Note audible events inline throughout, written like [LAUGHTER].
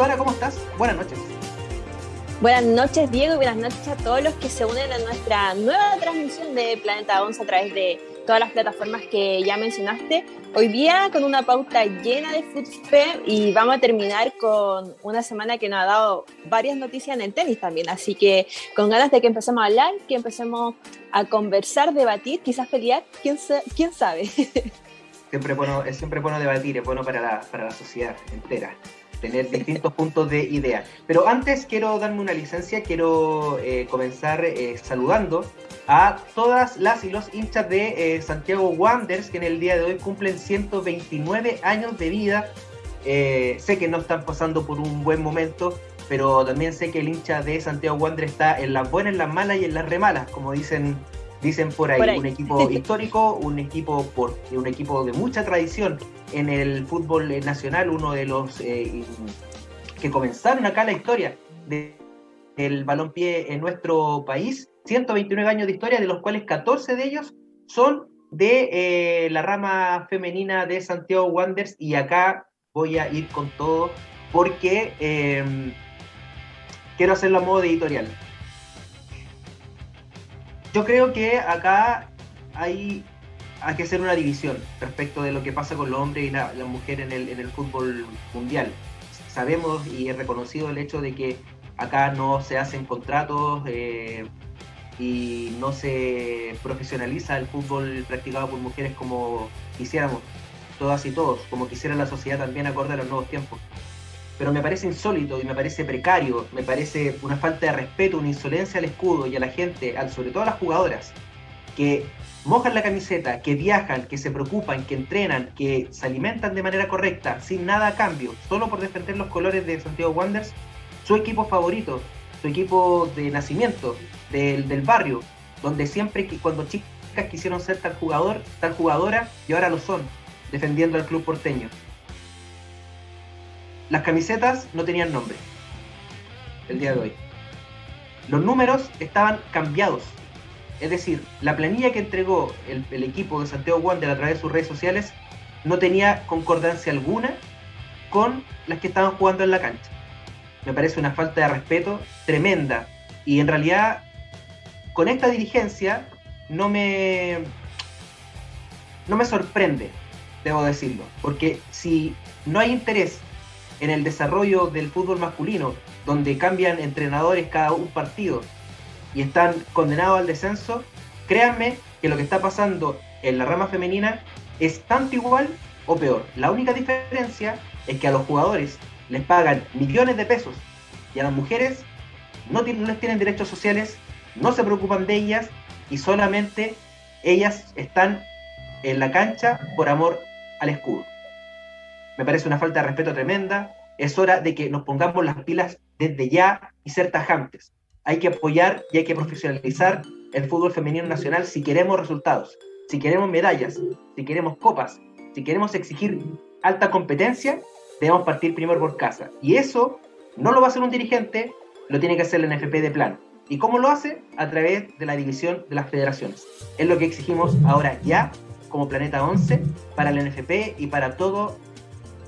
Doctora, ¿cómo estás? Buenas noches. Buenas noches, Diego, y buenas noches a todos los que se unen a nuestra nueva transmisión de Planeta 11 a través de todas las plataformas que ya mencionaste. Hoy día con una pauta llena de fútbol y vamos a terminar con una semana que nos ha dado varias noticias en el tenis también. Así que con ganas de que empecemos a hablar, que empecemos a conversar, debatir, quizás pelear, quién, quién sabe. [LAUGHS] Siempre bueno, es siempre bueno debatir, es bueno para la, para la sociedad entera tener distintos puntos de idea. Pero antes quiero darme una licencia, quiero eh, comenzar eh, saludando a todas las y los hinchas de eh, Santiago Wanderers que en el día de hoy cumplen 129 años de vida. sé que no están pasando por un buen momento, pero también sé que el hincha de Santiago Wanderers está en las buenas, en las malas y en las remalas, como dicen dicen por ahí, un equipo [LAUGHS] histórico, un equipo por un equipo de mucha tradición en el fútbol nacional, uno de los eh, que comenzaron acá la historia del balompié en nuestro país, 129 años de historia, de los cuales 14 de ellos son de eh, la rama femenina de Santiago Wanderers. Y acá voy a ir con todo porque eh, quiero hacerlo a modo editorial yo creo que acá hay, hay que hacer una división respecto de lo que pasa con los hombres y la, mujer en el, en el fútbol mundial. Sabemos y es reconocido el hecho de que acá no se hacen contratos eh, y no se profesionaliza el fútbol practicado por mujeres como quisiéramos, todas y todos, como quisiera la sociedad también acorde a los nuevos tiempos pero me parece insólito y me parece precario, me parece una falta de respeto, una insolencia al escudo y a la gente, sobre todo a las jugadoras, que mojan la camiseta, que viajan, que se preocupan, que entrenan, que se alimentan de manera correcta, sin nada a cambio, solo por defender los colores de Santiago Wanderers, su equipo favorito, su equipo de nacimiento, del, del barrio, donde siempre cuando chicas quisieron ser tal jugador, tal jugadora, y ahora lo son, defendiendo al club porteño las camisetas no tenían nombre el día de hoy. Los números estaban cambiados. Es decir, la planilla que entregó el, equipo de Santiago Wander a través de sus redes sociales no tenía concordancia alguna con las que estaban jugando en la cancha. Me parece una falta de respeto tremenda. Y en realidad, con esta dirigencia, no me, no me sorprende, debo decirlo. Porque si no hay interés en el desarrollo del fútbol masculino, donde cambian entrenadores cada un partido y están condenados al descenso, créanme que lo que está pasando en la rama femenina es tanto igual o peor. La única diferencia es que a los jugadores les pagan millones de pesos y a las mujeres no, tienen, les tienen derechos sociales, no se preocupan de ellas y solamente ellas están en la cancha por amor al escudo me parece una falta de respeto tremenda. Es hora de que nos pongamos las pilas desde ya y ser tajantes. Hay que apoyar y hay que profesionalizar el fútbol femenino nacional si queremos resultados, si queremos medallas, si queremos copas, si queremos exigir alta competencia, debemos partir primero por casa. Y eso no lo va a hacer un dirigente, lo tiene que hacer la NFP de plano. ¿Y cómo lo hace? A través de la división de las federaciones. Es lo que exigimos ahora ya como Planeta 11 para la NFP y para todo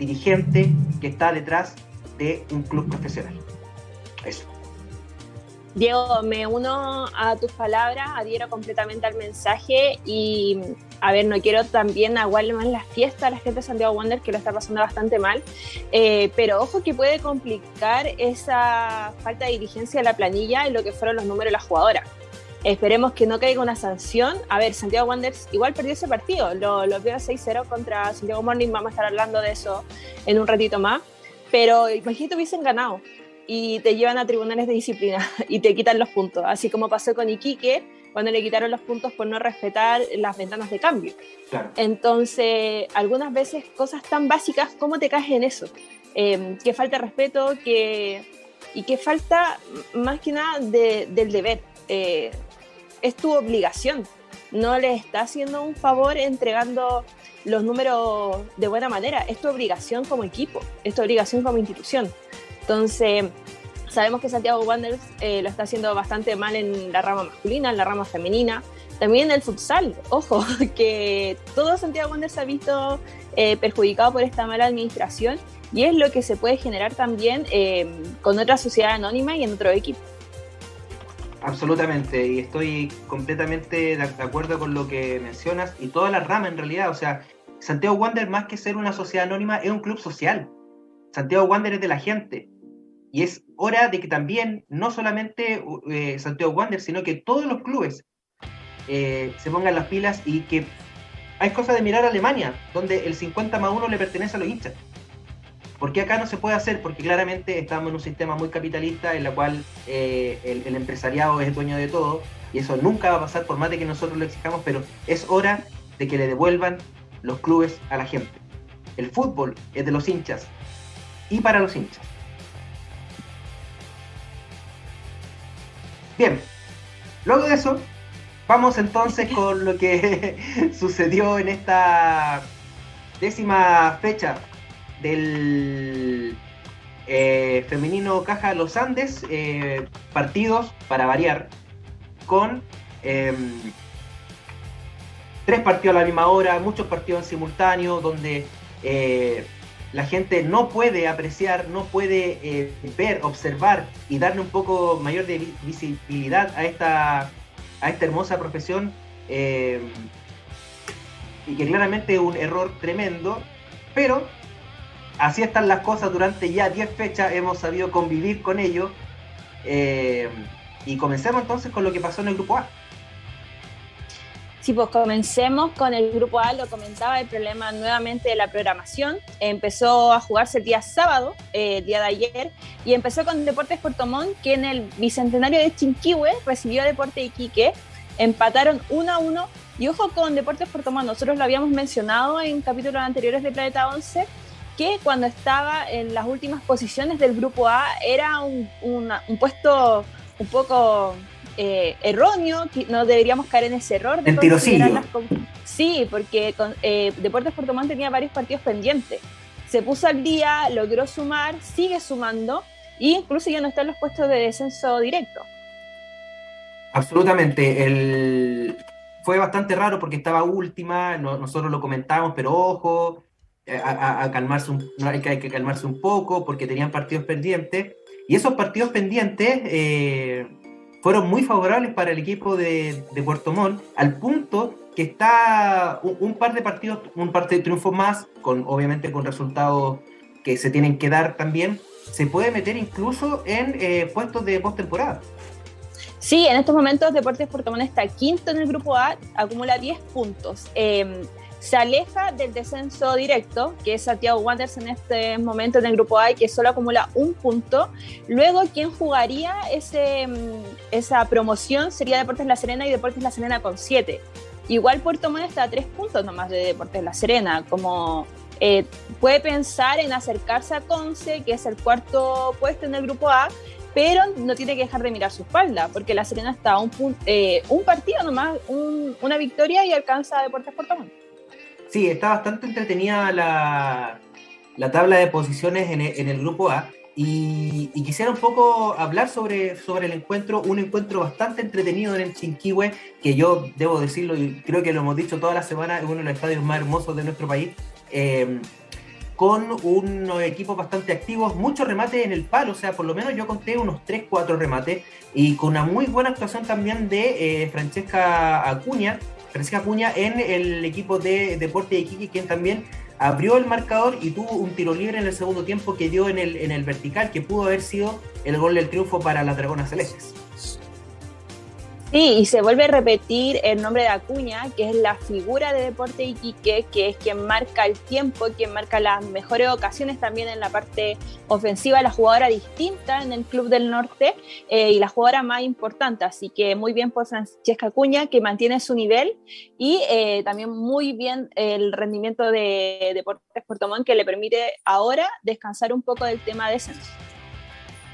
dirigente que está detrás de un club profesional. Eso. Diego, me uno a tus palabras, adhiero completamente al mensaje y, a ver, no quiero también aguarle más la fiesta a la gente de Santiago Wander, que lo está pasando bastante mal, eh, pero ojo que puede complicar esa falta de dirigencia de la planilla en lo que fueron los números de las jugadoras. Esperemos que no caiga una sanción. A ver, Santiago Wanderers igual perdió ese partido. Lo, lo veo 6-0 contra Santiago Morning. Vamos a estar hablando de eso en un ratito más. Pero imagínate hubiesen ganado y te llevan a tribunales de disciplina [LAUGHS] y te quitan los puntos. Así como pasó con Iquique cuando le quitaron los puntos por no respetar las ventanas de cambio. Entonces, algunas veces cosas tan básicas, ¿cómo te caes en eso? Eh, que falta respeto que, y que falta más que nada del deber. Eh, es tu obligación. No le estás haciendo un favor entregando los números de buena manera. Es tu obligación como equipo, es tu obligación como institución. Entonces, sabemos que Santiago Wanderers eh, lo está haciendo bastante mal en la rama masculina, en la rama femenina, también en el futsal. Ojo, [LAUGHS] que todo Santiago Wanderers se ha visto eh, perjudicado por esta mala administración y es lo que se puede generar también eh, con otra sociedad anónima y en otro equipo. Absolutamente, y estoy completamente de acuerdo con lo que mencionas y toda la rama en realidad, o sea, Santiago Wander más que ser una sociedad anónima es un club social. Santiago Wander es de la gente, y es hora de que también, no solamente eh, Santiago Wander, sino que todos los clubes eh, se pongan las pilas y que hay cosas de mirar a Alemania, donde el 50 más 1 le pertenece a los hinchas. ¿Por qué acá no se puede hacer? Porque claramente estamos en un sistema muy capitalista en la cual eh, el, el, empresariado es dueño de todo y eso nunca va a pasar por más de que nosotros lo exijamos, pero es hora de que le devuelvan los clubes a la gente. El fútbol es de los hinchas y para los hinchas. Bien, luego de eso, vamos entonces con lo que [LAUGHS] sucedió en esta décima fecha del eh, femenino Caja Los Andes, eh, partidos para variar, con em, tres partidos a la misma hora, muchos partidos en simultáneo, donde eh, la gente no puede apreciar, no puede ver, observar y darle un poco mayor de visibilidad a esta, a esta hermosa profesión. Eh, y que claramente es un error tremendo, pero así están las cosas durante ya 10 fechas, hemos sabido convivir con ello. Eh, y comencemos entonces con lo que pasó en el grupo A. Sí, pues comencemos con el grupo A, lo comentaba, el problema nuevamente de la programación. Empezó a jugarse el día sábado, eh, el día de ayer, y empezó con Deportes Puerto Montt, que en el bicentenario de Chinquihue recibió a Deporte Iquique, empataron 1 a 1. Y ojo con Deportes Puerto Montt, nosotros lo habíamos mencionado en capítulos anteriores de Planeta 11, que cuando estaba en las últimas posiciones del grupo A era un, un puesto un poco eh, erróneo, no deberíamos caer en ese error. De el tirocillo. Sí, porque eh, Deportes Puerto Montt tenía varios partidos pendientes. Se puso al día, logró sumar, sigue sumando e incluso ya no está en los puestos de descenso directo. Absolutamente. El... Fue bastante raro porque estaba última, nosotros lo comentamos, pero ojo, eh, a, calmarse un, hay, que, hay que calmarse un poco porque tenían partidos pendientes. Y esos partidos pendientes eh, fueron muy favorables para el equipo de, Puerto Montt, al punto que está un, par de partidos, un par de triunfos más, con obviamente con resultados que se tienen que dar también, se puede meter incluso en eh, puestos de postemporada. Sí, en estos momentos Deportes Puerto Montt está quinto en el grupo A, acumula 10 puntos. Em, se aleja del descenso directo, que es Santiago Wanderers en este momento en el grupo A que solo acumula un punto. Luego, quien jugaría ese, mm, esa promoción sería Deportes La Serena y Deportes La Serena con siete. Igual Puerto Montt está a tres puntos nomás de Deportes La Serena, como eh, puede pensar en acercarse a Conce, que es el cuarto puesto en el grupo A, pero no tiene que dejar de mirar su espalda, porque La Serena está a un, eh, un partido nomás, una victoria y alcanza a Deportes Puerto Montt. Sí, está bastante entretenida la, tabla de posiciones en el, grupo A. Y, quisiera un poco hablar sobre, sobre el encuentro, un encuentro bastante entretenido en el Chinquihue, que yo debo decirlo y creo que lo hemos dicho toda la semana, es uno de los estadios más hermosos de nuestro país, eh, con unos equipos bastante activos, muchos remates en el palo, o sea, por lo menos yo conté unos 3, 4 remates, y con una muy buena actuación también de eh, Francesca Acuña, Francisca Acuña en el equipo de Deporte de Iquique, quien también abrió el marcador y tuvo un tiro libre en el segundo tiempo que dio en el, en el vertical, que pudo haber sido el gol del triunfo para las Dragonas Celestes. Sí, y se vuelve a repetir el nombre de Acuña, que es la figura de Deporte Iquique, que es quien marca el tiempo, quien marca las mejores ocasiones también en la parte ofensiva, la jugadora distinta en el Club del Norte eh, y la jugadora más importante. Así que muy bien por Francesca Acuña, que mantiene su nivel y eh, también muy bien el rendimiento de Deportes Puerto Montt, que le permite ahora descansar un poco del tema de descenso.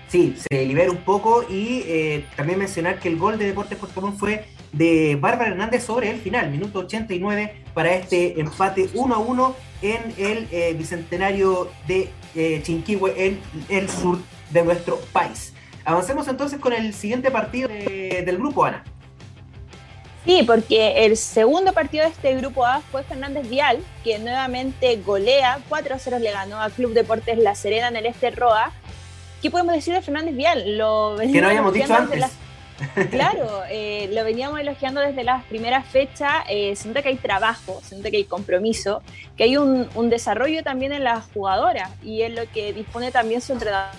Sí, se libera un poco y eh, también mencionar que el gol de Deportes Puerto Montt fue de Bárbara Hernández sobre el final, minuto 89 para este empate 1 a 1 en el eh, bicentenario de eh, Chinquihue en el sur de nuestro país. Avancemos entonces con el siguiente partido del grupo, Ana. Sí, porque el segundo partido de este grupo A fue Fernández Vial, que nuevamente golea 4-0 le ganó a Club Deportes La Serena en el Este Roa. ¿Qué podemos decir de Fernández Vial? Lo que no habíamos dicho antes. Claro, eh, lo veníamos elogiando desde las primeras fechas. Eh, siento que hay trabajo, siento que hay compromiso, que hay un, un desarrollo también en las jugadoras y es lo que dispone también su entrenador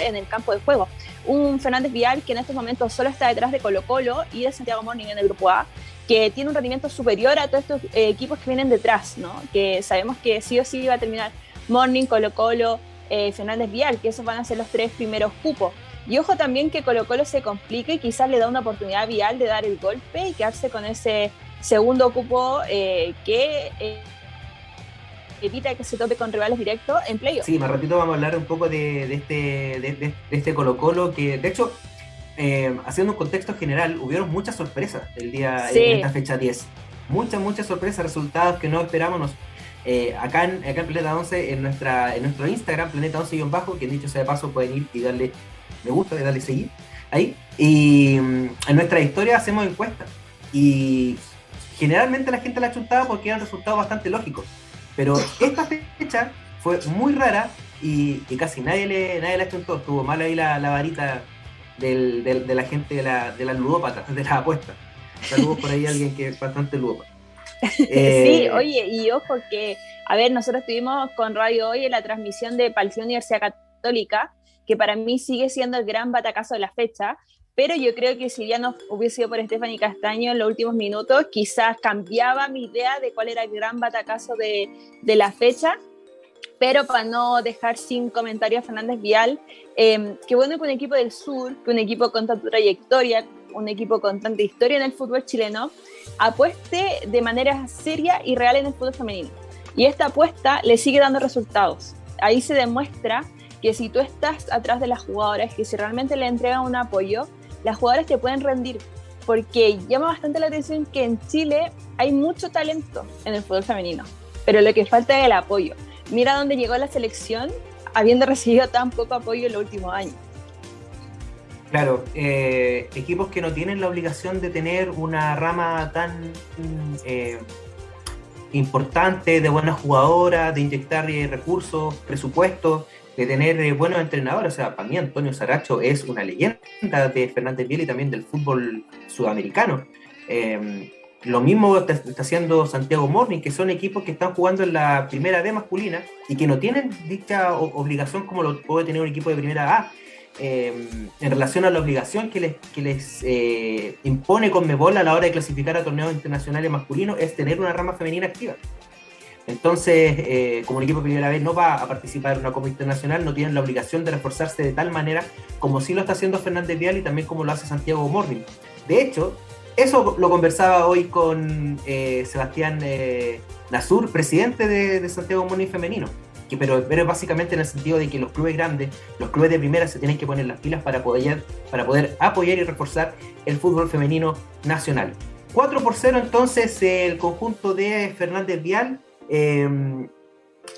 en el campo de juego. Un Fernández Vial que en estos momentos solo está detrás de Colo Colo y de Santiago Morning en el grupo A, que tiene un rendimiento superior a todos estos eh, equipos que vienen detrás, ¿no? que sabemos que sí o sí va a terminar Morning, Colo Colo, eh, Fernández Vial, que esos van a ser los tres primeros cupos. Y ojo también que Colo Colo se complique y quizás le da una oportunidad a Vial de dar el golpe y quedarse con ese segundo cupo eh, que evita que se tope con rivales directos en playoff. Sí, más ratito vamos a hablar un poco de, este, de, este Colo Colo, que de hecho, eh, haciendo un contexto general, hubieron muchas sorpresas el día, en esta fecha 10. Muchas, muchas sorpresas, resultados que no esperábamos. Eh, acá, en, acá en Planeta 11, en, nuestra, en nuestro Instagram, Planeta 11-bajo, que dicho sea de paso, pueden ir y darle me gusta, y darle seguir ahí. Y mm, en nuestra historia hacemos encuestas. Y generalmente la gente la chuntaba porque eran resultados bastante lógicos. Pero esta fecha fue muy rara y, casi nadie le nadie la chuntó. Estuvo mal ahí la, varita de la gente de la, de las ludópatas, de las apuestas. Saludos por ahí alguien que es bastante ludópata. Sí, eh, oye, y ojo que, a ver, nosotros estuvimos con Radio Hoy en la transmisión de Palción Universidad Católica, que para mí sigue siendo el gran batacazo de la fecha, pero yo creo que si ya no hubiese sido por Stephanie Castaño en los últimos minutos, quizás cambiaba mi idea de cuál era el gran batacazo de, de la fecha. Pero para no dejar sin comentarios a Fernández Vial, eh, qué bueno que un equipo del sur, que un equipo con tanta trayectoria, un equipo con tanta historia en el fútbol chileno, apueste de manera seria y real en el fútbol femenino. Y esta apuesta le sigue dando resultados. Ahí se demuestra que si tú estás atrás de las jugadoras, que si realmente le entregan un apoyo, las jugadoras te pueden rendir, porque llama bastante la atención que en Chile hay mucho talento en el fútbol femenino, pero lo que falta es el apoyo. Mira dónde llegó la selección habiendo recibido tan poco apoyo en los últimos años. Claro, eh, equipos que no tienen la obligación de tener una rama tan eh, importante de buenas jugadoras, de inyectar eh, recursos, presupuestos, de tener eh, buenos entrenadores. O sea, para mí Antonio Saracho es una leyenda de Fernández Vial y también del fútbol sudamericano. Em, lo mismo está, haciendo Santiago Morning, que son equipos que están jugando en la primera D masculina y que no tienen dicha obligación como lo puede tener un equipo de primera A. Em, en relación a la obligación que les, que les eh, impone Conmebol a la hora de clasificar a torneos internacionales masculinos es tener una rama femenina activa. Entonces, eh, como el equipo de primera vez no va a participar en una Copa Internacional, no tienen la obligación de reforzarse de tal manera como sí lo está haciendo Fernández Vial y también como lo hace Santiago Morning. De hecho, eso lo conversaba hoy con eh, Sebastián eh, Nazur, presidente de, Santiago Morning Femenino. Pero, pero básicamente en el sentido de que los clubes grandes, los clubes de primera se tienen que poner las pilas para poder, para poder apoyar y reforzar el fútbol femenino nacional. 4 por 0 entonces el conjunto de Fernández Vial Em,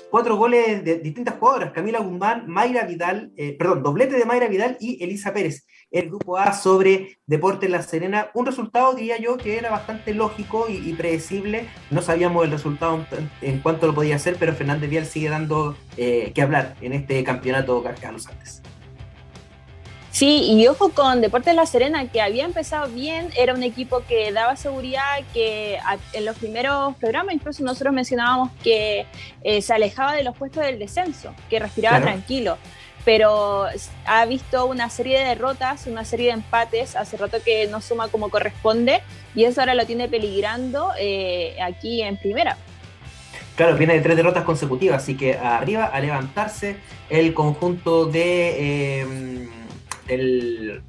cuatro goles de distintas jugadoras, Camila Guzmán, Mayra Vidal, eh, perdón, doblete de Mayra Vidal y Elisa Pérez, el grupo A sobre Deportes La Serena. Un resultado, diría yo, que era bastante lógico y, predecible. No sabíamos el resultado en, cuanto lo podía hacer, pero Fernández Vial sigue dando eh, que hablar en este campeonato Carlos Andes. Sí, y ojo con Deportes La Serena, que había empezado bien, era un equipo que daba seguridad, que en los primeros programas incluso nosotros mencionábamos que eh, se alejaba de los puestos del descenso, que respiraba tranquilo, pero ha visto una serie de derrotas, una serie de empates, hace rato que no suma como corresponde, y eso ahora lo tiene peligrando eh, aquí en primera. Claro, viene de tres derrotas consecutivas, así que arriba a levantarse el conjunto de... Eh, el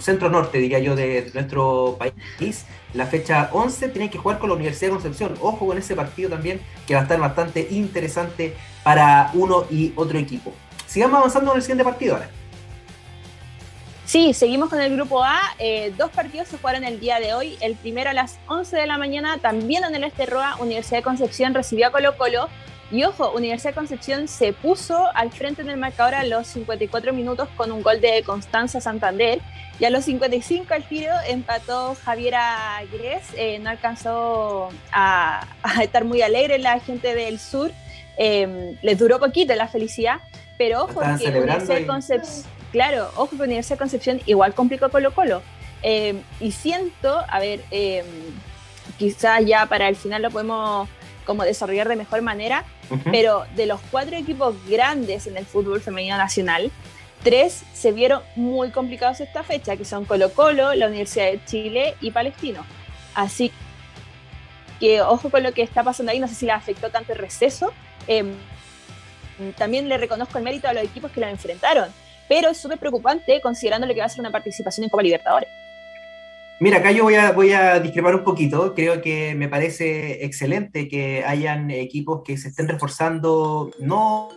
centro norte, diría yo, de nuestro país, la fecha 11 tiene que jugar con la Universidad de Concepción. Ojo con ese partido también, que va a estar bastante interesante para uno y otro equipo. Sigamos avanzando en el siguiente partido ahora. Sí, seguimos con el grupo A. Eh, dos partidos se jugaron el día de hoy. El primero a las 11 de la mañana, también en el Este Roa, Universidad de Concepción recibió a Colo Colo Y ojo, Universidad de Concepción se puso al frente en el marcador a los 54 minutos con un gol de Constanza Santander. Y a los 55 al tiro empató Javiera Gres. Eh, no alcanzó a, estar muy alegre la gente del sur. Eh, les duró poquito la felicidad. Pero ojo que Universidad de Concepción, claro, ojo que Universidad de Concepción igual complicó Colo Colo. Eh, y siento, a ver, quizás ya para el final lo podemos como desarrollar de mejor manera, pero de los cuatro equipos grandes en el fútbol femenino nacional, tres se vieron muy complicados esta fecha, que son Colo Colo, la Universidad de Chile y Palestino. Así que ojo con lo que está pasando ahí, no sé si le afectó tanto el receso. Em, también le reconozco el mérito a los equipos que lo enfrentaron, pero es súper preocupante considerando que va a ser una participación en Copa Libertadores. Mira, acá yo voy a, voy a discrepar un poquito. Creo que me parece excelente que hayan equipos que se estén reforzando no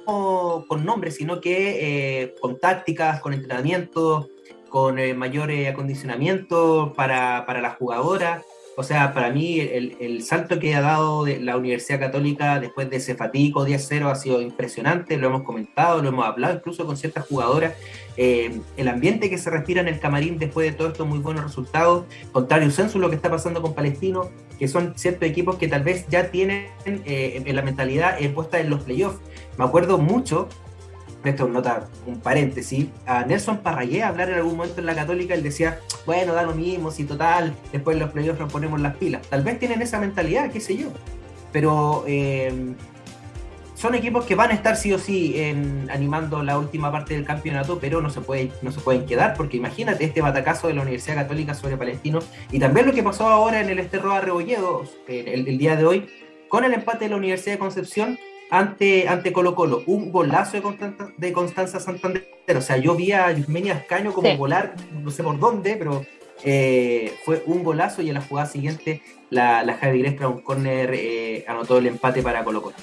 con nombres, sino que eh, con tácticas, con entrenamiento, con eh, mayor acondicionamiento para, para las jugadoras. O sea, para mí el, salto que ha dado la Universidad Católica después de ese fatico 10-0 ha sido impresionante, lo hemos comentado, lo hemos hablado incluso con ciertas jugadoras. Eh, el ambiente que se respira en el camarín después de todo estos muy buenos resultados, contrario censo lo que está pasando con Palestino, que son ciertos equipos que tal vez ya tienen eh, la mentalidad puesta en los playoffs. Me acuerdo mucho esto nota un paréntesis, a Nelson Parrayé hablar en algún momento en la Católica, él decía, bueno, da lo mismo, si total, después en los playoffs nos ponemos las pilas. Tal vez tienen esa mentalidad, qué sé yo. Pero eh, son equipos que van a estar sí o sí en, animando la última parte del campeonato, pero no se, puede, no se pueden quedar, porque imagínate este batacazo de la Universidad Católica sobre Palestino, y también lo que pasó ahora en el Esterroa Rebolledo, el, el día de hoy, con el empate de la Universidad de Concepción, ante, ante Colo Colo, un golazo de Constanza, de Constanza Santander. O sea, yo vi a Yusmenia Ascaño como volar, no sé por dónde, pero eh, fue un golazo y en la jugada siguiente la, la Javi Grestra, un córner, eh, anotó el empate para Colo Colo.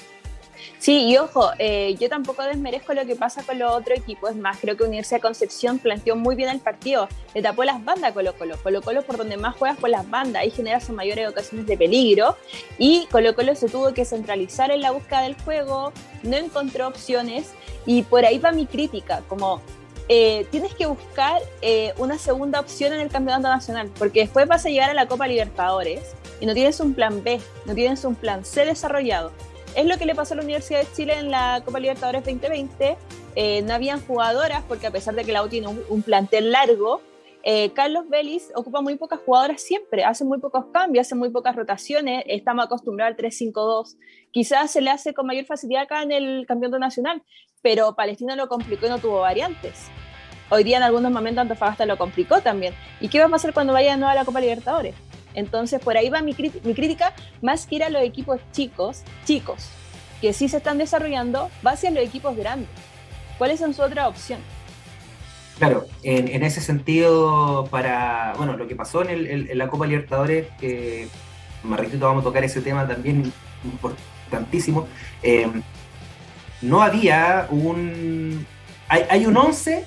Sí, y ojo, eh, yo tampoco desmerezco lo que pasa con los otros equipos. Es más, creo que Universidad de Concepción planteó muy bien el partido. Le tapó las bandas a Colo Colo. Colo Colo por donde más juegas por las bandas. Ahí genera sus mayores ocasiones de peligro. Y Colo Colo se tuvo que centralizar en la búsqueda del juego. No encontró opciones. Y por ahí va mi crítica. Como eh, tienes que buscar eh, una segunda opción en el campeonato nacional. Porque después vas a llegar a la Copa Libertadores. Y no tienes un plan B. No tienes un plan C desarrollado es lo que le pasó a la Universidad de Chile en la Copa Libertadores 2020. Eh, no habían jugadoras, porque a pesar de que la U tiene un, plantel largo, eh, Carlos Vélez ocupa muy pocas jugadoras siempre, hace muy pocos cambios, hace muy pocas rotaciones, estamos acostumbrados al 3-5-2. Quizás se le hace con mayor facilidad acá en el campeonato nacional, pero Palestina lo complicó y no tuvo variantes. Hoy día en algunos momentos Antofagasta lo complicó también. ¿Y qué va a pasar cuando vaya de nuevo a la Copa Libertadores? Entonces, por ahí va mi, crítica, más que ir a los equipos chicos, chicos, que sí se están desarrollando, va hacia los equipos grandes. ¿Cuáles son su otra opción? Claro, en, ese sentido, para, bueno, lo que pasó en, la Copa Libertadores, que más vamos a tocar ese tema también importantísimo, eh, no había un, hay, un 11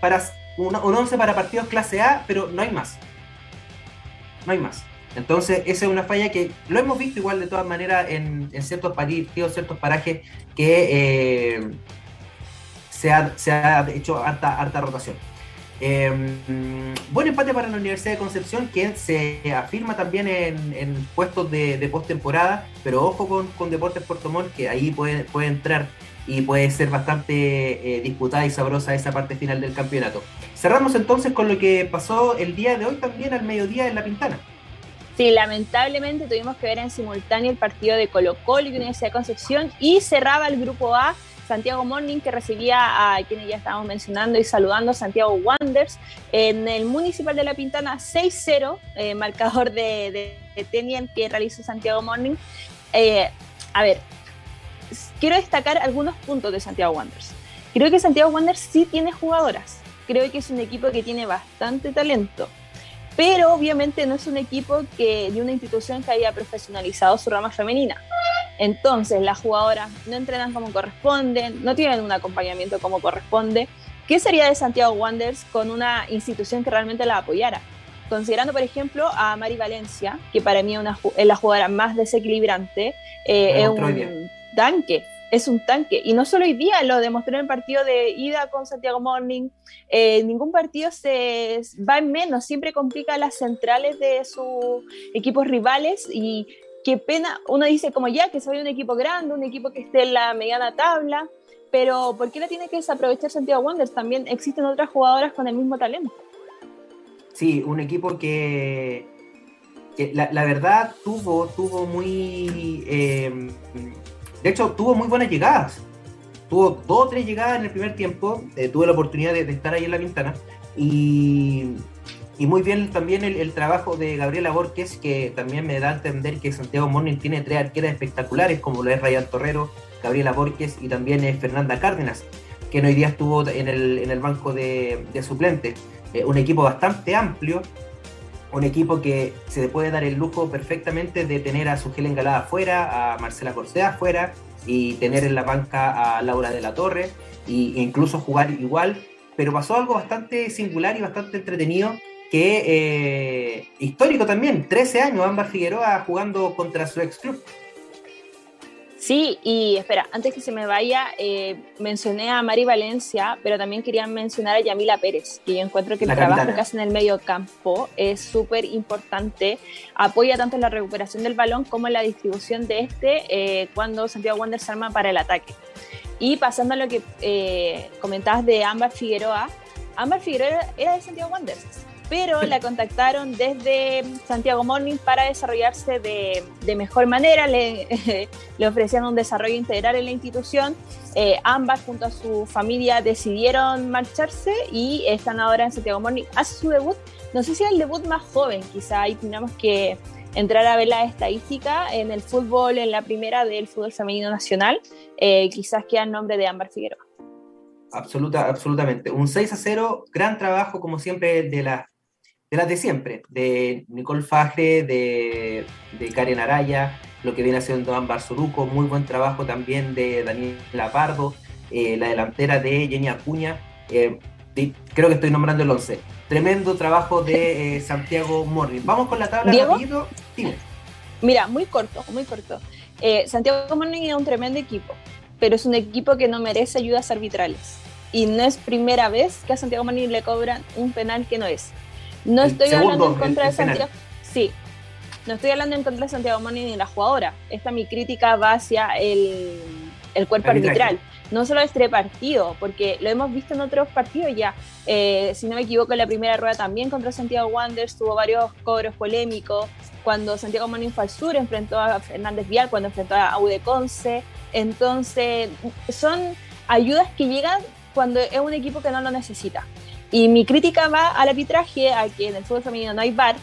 para, un, un 11 para partidos clase A, pero no hay más no hay más. Entonces, esa es una falla que lo hemos visto igual de todas maneras en, ciertos partidos, ciertos parajes que eh, se, ha, hecho harta, harta rotación. Em, buen empate para la Universidad de Concepción, que se afirma también en, puestos de, de postemporada, pero ojo con, con Deportes Puerto Montt, que ahí puede, puede entrar y puede ser bastante eh, disputada y sabrosa esa parte final del campeonato. Cerramos entonces con lo que pasó el día de hoy también al mediodía en La Pintana. Sí, lamentablemente tuvimos que ver en simultáneo el partido de Colo Colo y Universidad de Concepción y cerraba el grupo A Santiago Morning que recibía a quienes ya estábamos mencionando y saludando, Santiago Wanders, en el Municipal de La Pintana 6-0, eh, marcador de, de, Tenien que realizó Santiago Morning. Eh, a ver, quiero destacar algunos puntos de Santiago Wanderers. Creo que Santiago Wanderers sí tiene jugadoras. Creo que es un equipo que tiene bastante talento. Pero obviamente no es un equipo que, de una institución que haya profesionalizado su rama femenina. Entonces, las jugadoras no entrenan como corresponden, no tienen un acompañamiento como corresponde. ¿Qué sería de Santiago Wanderers con una institución que realmente la apoyara? Considerando, por ejemplo, a Mari Valencia, que para mí es, la jugadora más desequilibrante, eh, es un, tanque, es un tanque. Y no solo hoy día, lo demostró en el partido de ida con Santiago Morning. Eh, ningún partido se va en menos, siempre complica las centrales de sus equipos rivales y qué pena, uno dice como ya que soy un equipo grande, un equipo que esté en la mediana tabla, pero ¿por qué la tiene que desaprovechar Santiago Wanderers? También existen otras jugadoras con el mismo talento. Sí, un equipo que, la, verdad tuvo, tuvo muy... Eh, de hecho, tuvo muy buenas llegadas. Tuvo dos o tres llegadas en el primer tiempo. Eh, tuve la oportunidad de, estar ahí en la ventana. Y, muy bien también el, trabajo de Gabriela Borges, que también me da a entender que Santiago Morning tiene tres arqueras espectaculares, como lo es Ryan Torrero, Gabriela Borges y también Fernanda Cárdenas, que hoy día estuvo en el, banco de, suplentes. Eh, un equipo bastante amplio, un equipo que se puede dar el lujo perfectamente de tener a Sugel Engalada afuera, a Marcela Corsea afuera y tener en la banca a Laura de la Torre e incluso jugar igual. Pero pasó algo bastante singular y bastante entretenido que eh, histórico también, 13 años Ámbar Figueroa jugando contra su ex club. Sí, y espera, antes que se me vaya, eh, mencioné a Mari Valencia, pero también quería mencionar a Yamila Pérez, que yo encuentro que el trabajo que hace en el medio campo es súper importante. Apoya tanto en la recuperación del balón como en la distribución de este eh, cuando Santiago Wander se arma para el ataque. Y pasando a lo que eh, comentabas de Ámbar Figueroa, Ámbar Figueroa era de Santiago Wander pero la contactaron desde Santiago Morning para desarrollarse de, mejor manera, le, [LAUGHS] ofrecían un desarrollo integral en la institución, eh, ambas junto a su familia decidieron marcharse y están ahora en Santiago Morning, hace su debut, no sé si es el debut más joven, quizá ahí tendríamos que entrar a ver la estadística en el fútbol, en la primera del fútbol femenino nacional, eh, quizás queda el nombre de Ámbar Figueroa. Absoluta, absolutamente. Un 6 a 0, gran trabajo como siempre de la de las de siempre, de Nicole Fajre, de, de Karen Araya, lo que viene haciendo Ámbar Soruco, muy buen trabajo también de Daniela Pardo, eh, la delantera de Jenny Acuña, eh, creo que estoy nombrando el 11. Tremendo trabajo de [LAUGHS] eh, Santiago Morri. Vamos con la tabla ¿Diego? Mira, muy corto, muy corto. Santiago Morning es un tremendo equipo, pero es un equipo que no merece ayudas arbitrales. Y no es primera vez que a Santiago Morning le cobran un penal que no es. No estoy hablando en contra de Santiago. Sí, no estoy hablando en contra de Santiago Moni ni la jugadora. Esta mi crítica va hacia el, cuerpo arbitral. No solo este partido, porque lo hemos visto en otros partidos ya. Eh, si no me equivoco, en la primera rueda también contra Santiago Wanderers tuvo varios cobros polémicos. Cuando Santiago Moni fue al sur, enfrentó a Fernández Vial, cuando enfrentó a Conce. Entonces, son ayudas que llegan cuando es un equipo que no lo necesita. Y mi crítica va al arbitraje, a que en el fútbol femenino no hay VAR,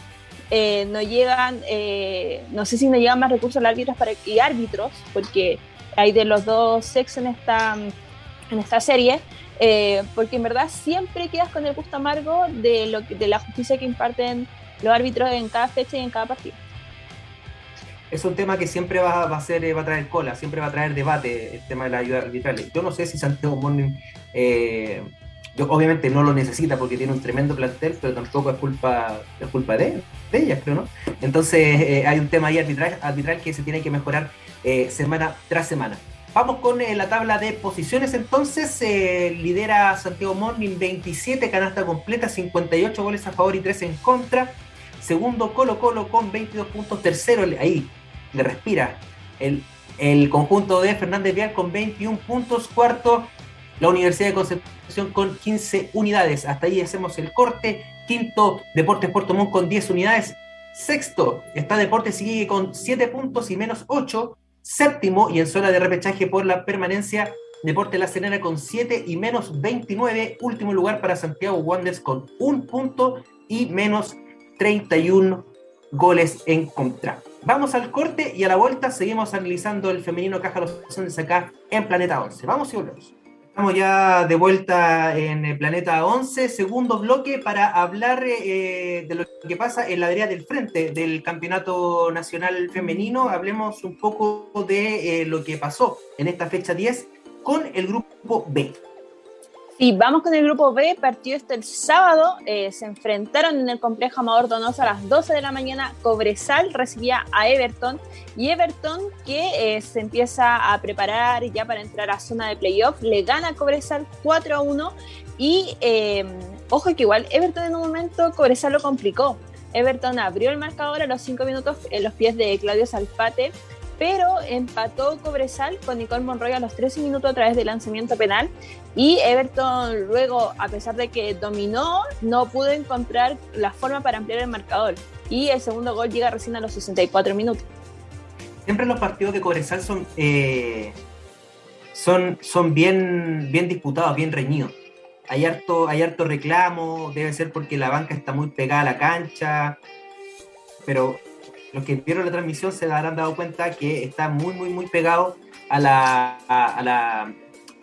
eh, no llegan, eh, no sé si no llegan más recursos al árbitros y árbitros, porque hay de los dos sexos en esta, en esta serie, eh, porque en verdad siempre quedas con el gusto amargo de, lo de la justicia que imparten los árbitros en cada fecha y en cada partido. Es un tema que siempre va a ser, va a traer cola, siempre va a traer debate el tema de la ayuda arbitral. Yo no sé si Santiago Morning obviamente no lo necesita porque tiene un tremendo plantel, pero tampoco es culpa, es culpa de, de ellas, creo, ¿no? Entonces eh, hay un tema ahí arbitral, arbitral que se tiene que mejorar eh, semana tras semana. Vamos con eh, la tabla de posiciones entonces. lidera Santiago Morning 27 canasta completa, 58 goles a favor y 3 en contra. Segundo Colo Colo con 22 puntos. Tercero, ahí le respira el, el conjunto de Fernández Vial con 21 puntos. Cuarto, la Universidad de Concepción con 15 unidades. Hasta ahí hacemos el corte. Quinto, Deportes Puerto Montt con 10 unidades. Sexto, está Deportes sigue con 7 puntos y menos 8. Séptimo, y en zona de repechaje por la permanencia, Deportes La Serena con 7 y menos 29. Último lugar para Santiago Wanderers con 1 punto y menos 31 goles en contra. Vamos al corte y a la vuelta seguimos analizando el femenino Caja Los Andes acá en Planeta 11. Vamos y volvemos. Estamos ya de vuelta en el Planeta 11, segundo bloque para hablar eh, de lo que pasa en la área del frente del Campeonato Nacional Femenino. Hablemos un poco de eh, lo que pasó en esta fecha 10 con el grupo B. Sí, vamos con el grupo B, partido este el sábado, eh, se enfrentaron en el complejo Amador Donoso a las 12 de la mañana, Cobresal recibía a Everton y Everton que eh, se empieza a preparar ya para entrar a zona de playoff, le gana a Cobresal 4 a 1 y eh, ojo que igual Everton en un momento Cobresal lo complicó, Everton abrió el marcador a los 5 minutos en los pies de Claudio Salpate, pero empató Cobresal con Nicole Monroy a los 13 minutos a través del lanzamiento penal y Everton luego, a pesar de que dominó, no pudo encontrar la forma para ampliar el marcador y el segundo gol llega recién a los 64 minutos. Siempre los partidos de Cobresal son, eh, son, son bien, bien disputados, bien reñidos. Hay harto, hay harto reclamo, debe ser porque la banca está muy pegada a la cancha, pero los que vieron la transmisión se habrán dado cuenta que está muy, muy, muy pegado a la, a, la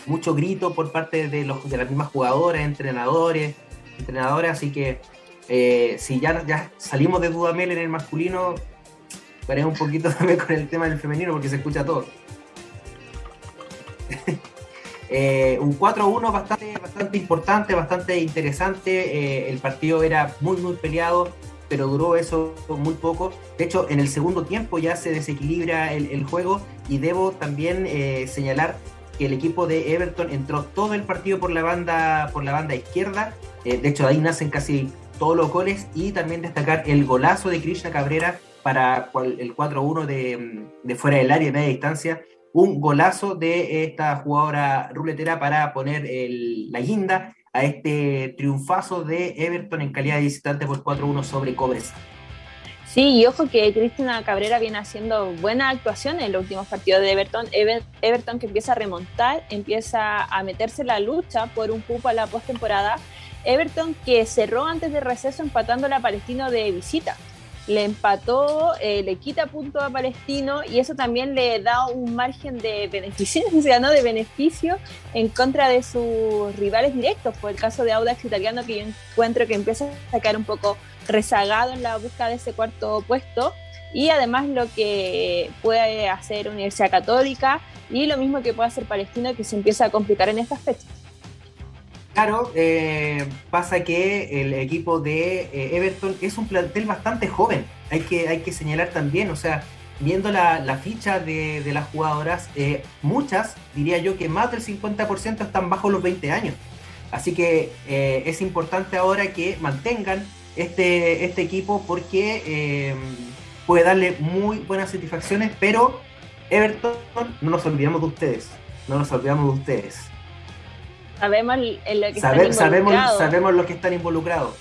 mucho grito por parte de, los, de las mismas jugadoras, entrenadores, entrenadoras, así que eh, si ya, ya salimos de Dudamel en el masculino, veremos un poquito [LAUGHS] también con el tema del femenino porque se escucha todo. [LAUGHS] eh, un 4-1 bastante, bastante importante, bastante interesante, eh, el partido era muy, muy peleado pero duró eso muy poco. De hecho, en el segundo tiempo ya se desequilibra el, juego y debo también eh, señalar que el equipo de Everton entró todo el partido por la banda, por la banda izquierda. Eh, de hecho, ahí nacen casi todos los goles y también destacar el golazo de Krishna Cabrera para el 4-1 de, fuera del área, media distancia. Un golazo de esta jugadora ruletera para poner la guinda a este triunfazo de Everton en calidad de visitante por 4-1 sobre Cobres. Sí, y ojo que Cristina Cabrera viene haciendo buena actuación en los últimos partidos de Everton. Everton que empieza a remontar, empieza a meterse en la lucha por un cupo a la postemporada. Everton que cerró antes de receso empatando a Palestino de visita le empató, eh, le quita punto a Palestino y eso también le da un margen de beneficencia, ¿no? [LAUGHS] de beneficio en contra de sus rivales directos, por el caso de Audax Italiano que yo encuentro que empieza a sacar un poco rezagado en la búsqueda de ese cuarto puesto y además lo que puede hacer Universidad Católica y lo mismo que puede hacer Palestino que se empieza a complicar en estas fechas. Claro, eh, pasa que el equipo de eh, Everton es un plantel bastante joven, hay que, hay que señalar también, o sea, viendo la, ficha de, las jugadoras, eh, muchas, diría yo que más del 50% están bajo los 20 años. Así que es importante ahora que mantengan este, este equipo porque puede darle muy buenas satisfacciones, pero Everton, no nos olvidamos de ustedes, no nos olvidamos de ustedes. Sabemos en lo que están involucrados. Sabemos, lo que están involucrados.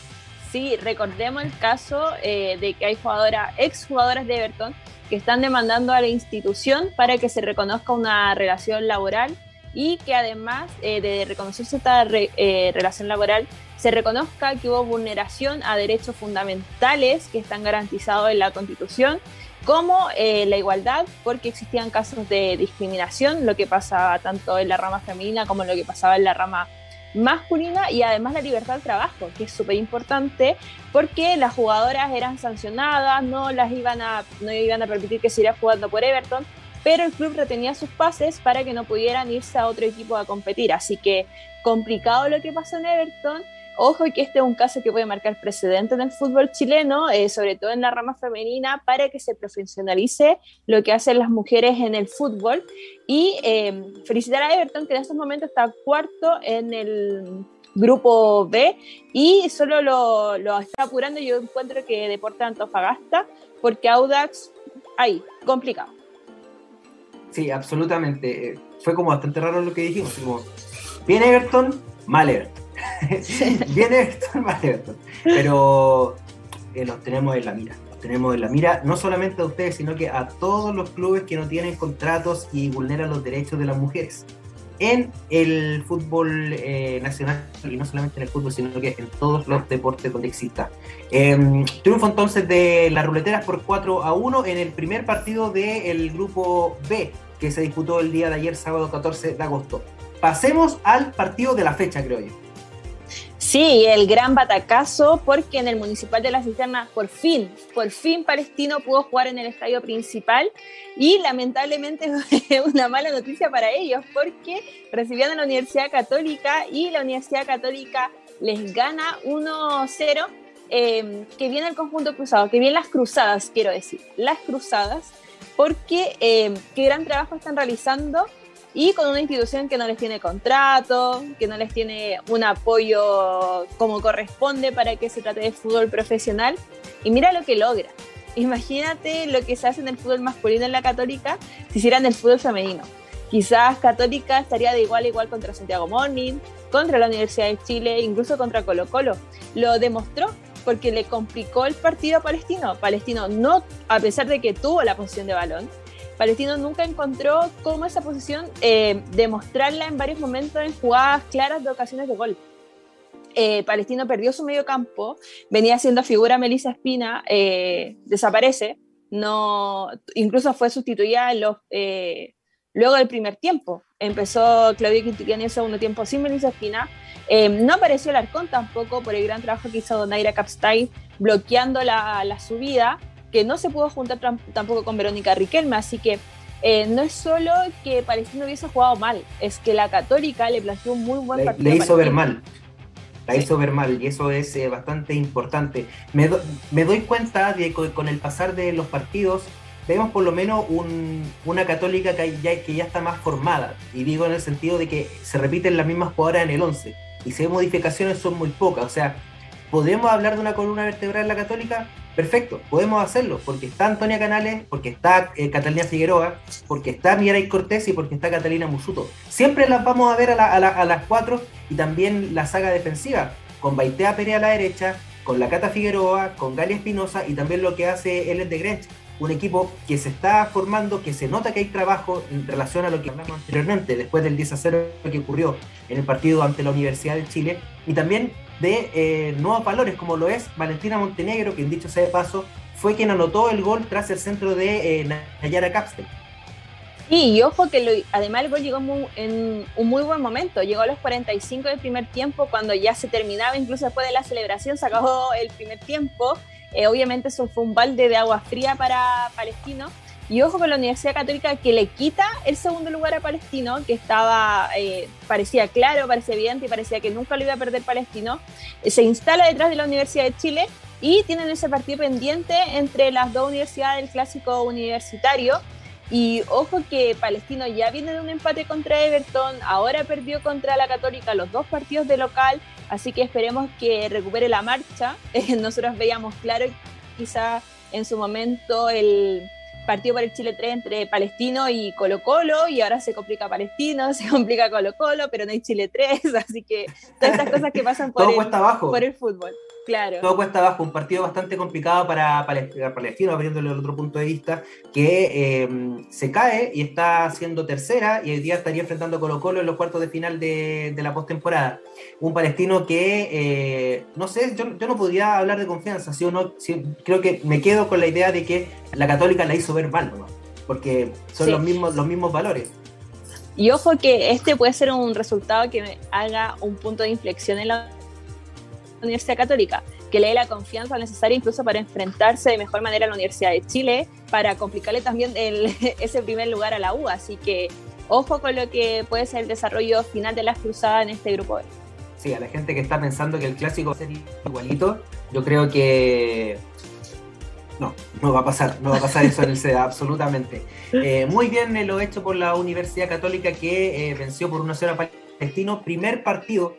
Sí, recordemos el caso eh, de que hay jugadoras, exjugadoras de Everton, que están demandando a la institución para que se reconozca una relación laboral y que además eh, de reconocerse esta eh, relación laboral, se reconozca que hubo vulneración a derechos fundamentales que están garantizados en la Constitución como eh, la igualdad, porque existían casos de discriminación, lo que pasaba tanto en la rama femenina como lo que pasaba en la rama masculina y además la libertad de trabajo, que es súper importante porque las jugadoras eran sancionadas, no las iban a, no iban a permitir que siguiera jugando por Everton, pero el club retenía sus pases para que no pudieran irse a otro equipo a competir. Así que complicado lo que pasó en Everton Ojo que este es un caso que puede marcar precedente en el fútbol chileno, eh, sobre todo en la rama femenina, para que se profesionalice lo que hacen las mujeres en el fútbol. Y eh, felicitar a Everton, que en estos momentos está cuarto en el grupo B y solo lo, lo está apurando. Yo encuentro que Deporte Antofagasta, porque Audax, ahí, complicado. Sí, absolutamente. Fue como bastante raro lo que dijimos. bien Everton, mal Everton. [LAUGHS] Viene Everton, vale Pero eh, los tenemos en la mira. Los tenemos en la mira, no solamente a ustedes, sino que a todos los clubes que no tienen contratos y vulneran los derechos de las mujeres en el fútbol eh, nacional y no solamente en el fútbol, sino que en todos los deportes donde exista. Em, triunfo entonces de las ruleteras por 4 a 1 en el primer partido del grupo B que se disputó el día de ayer, sábado 14 de agosto. Pasemos al partido de la fecha, creo yo. Sí, el gran batacazo porque en el Municipal de la Cisterna por fin, por fin Palestino pudo jugar en el estadio principal y lamentablemente [LAUGHS] una mala noticia para ellos porque recibían a la Universidad Católica y la Universidad Católica les gana 1-0, eh, que viene el conjunto cruzado, que vienen las cruzadas, quiero decir, las cruzadas, porque eh, qué gran trabajo están realizando y con una institución que no les tiene contrato, que no les tiene un apoyo como corresponde para que se trate de fútbol profesional. Y mira lo que logra. Imagínate lo que se hace en el fútbol masculino en la católica si hicieran el fútbol femenino. Quizás Católica estaría de igual a igual contra Santiago Morning, contra la Universidad de Chile, incluso contra Colo Colo. Lo demostró porque le complicó el partido a Palestino. Palestino no, a pesar de que tuvo la posición de balón, Palestino nunca encontró cómo esa posición eh, demostrarla en varios momentos en jugadas claras de ocasiones de gol. Eh, Palestino perdió su medio campo, venía siendo figura Melissa Espina, eh, desaparece, no, incluso fue sustituida luego del primer tiempo. Empezó Claudio Quintiliani el segundo tiempo sin Melissa Espina. no apareció el Arcón tampoco por el gran trabajo que hizo Donaira Capstay bloqueando la subida que no se pudo juntar tampoco con Verónica Riquelme, así que eh, no es solo que Palestino hubiese jugado mal, es que la Católica le planteó un muy buen partido. Le hizo ver mal, la hizo ver mal y eso es eh, bastante importante. Me, doy cuenta de que con el pasar de los partidos vemos por lo menos una Católica que ya, que ya está más formada, y digo en el sentido de que se repiten las mismas jugadoras en el 11, y si hay modificaciones son muy pocas, o sea, ¿podemos hablar de una columna vertebral en la Católica? Perfecto, podemos hacerlo, porque está Antonia Canales, porque está eh, Catalina Figueroa, porque está Mirai Cortés y porque está Catalina Musuto. Siempre las vamos a ver a, las cuatro y también la saga defensiva, con Baitea Pérez a la derecha, con la Cata Figueroa, con Galia Espinosa y también lo que hace Ellen de Grench, un equipo que se está formando, que se nota que hay trabajo en relación a lo que hablamos anteriormente, después del 10 a 0 que ocurrió en el partido ante la Universidad de Chile, y también de eh, nuevos valores, como lo es Valentina Montenegro, que en dicho sea de paso, fue quien anotó el gol tras el centro de eh, Nayara Capstel. Sí, y ojo que además el gol llegó en un muy buen momento, llegó a los 45 del primer tiempo, cuando ya se terminaba, incluso después de la celebración se acabó el primer tiempo, eh, obviamente eso fue un balde de agua fría para Palestino, y ojo con la Universidad Católica que le quita el segundo lugar a Palestino, que estaba, eh, parecía claro, parecía evidente y parecía que nunca lo iba a perder Palestino. Eh, se instala detrás de la Universidad de Chile y tienen ese partido pendiente entre las dos universidades del clásico universitario. Y ojo que Palestino ya viene de un empate contra Everton, ahora perdió contra la Católica los dos partidos de local, así que esperemos que recupere la marcha. [LAUGHS] nosotros veíamos claro quizá en su momento el partido por el Chile 3 entre Palestino y Colo Colo, y ahora se complica Palestino, [LAUGHS] se complica Colo Colo, pero no hay Chile 3, [LAUGHS] así que todas estas cosas que pasan por, el, por el fútbol. Claro. Todo cuesta abajo, un partido bastante complicado para, Palestino, abriéndole el otro punto de vista, que em, se cae y está siendo tercera y hoy día estaría enfrentando a Colo Colo en los cuartos de final de, la postemporada. Un palestino que, eh, no sé, yo, no podría hablar de confianza, ¿sí o no? creo que me quedo con la idea de que la católica la hizo ver mal, ¿no? porque son los, mismos, los mismos valores. Y ojo que este puede ser un resultado que haga un punto de inflexión en la Universidad Católica, que le dé la confianza necesaria incluso para enfrentarse de mejor manera a la Universidad de Chile, para complicarle también [LAUGHS] ese primer lugar a la U. Así que ojo con lo que puede ser el desarrollo final de las cruzadas en este grupo Sí, a la gente que está pensando que el clásico va a ser igualito, yo creo que no, no va a pasar, no va a pasar eso en el SEDA, absolutamente. Eh, muy bien lo hecho por la Universidad Católica que eh, venció por 1-0 a Palestino, primer partido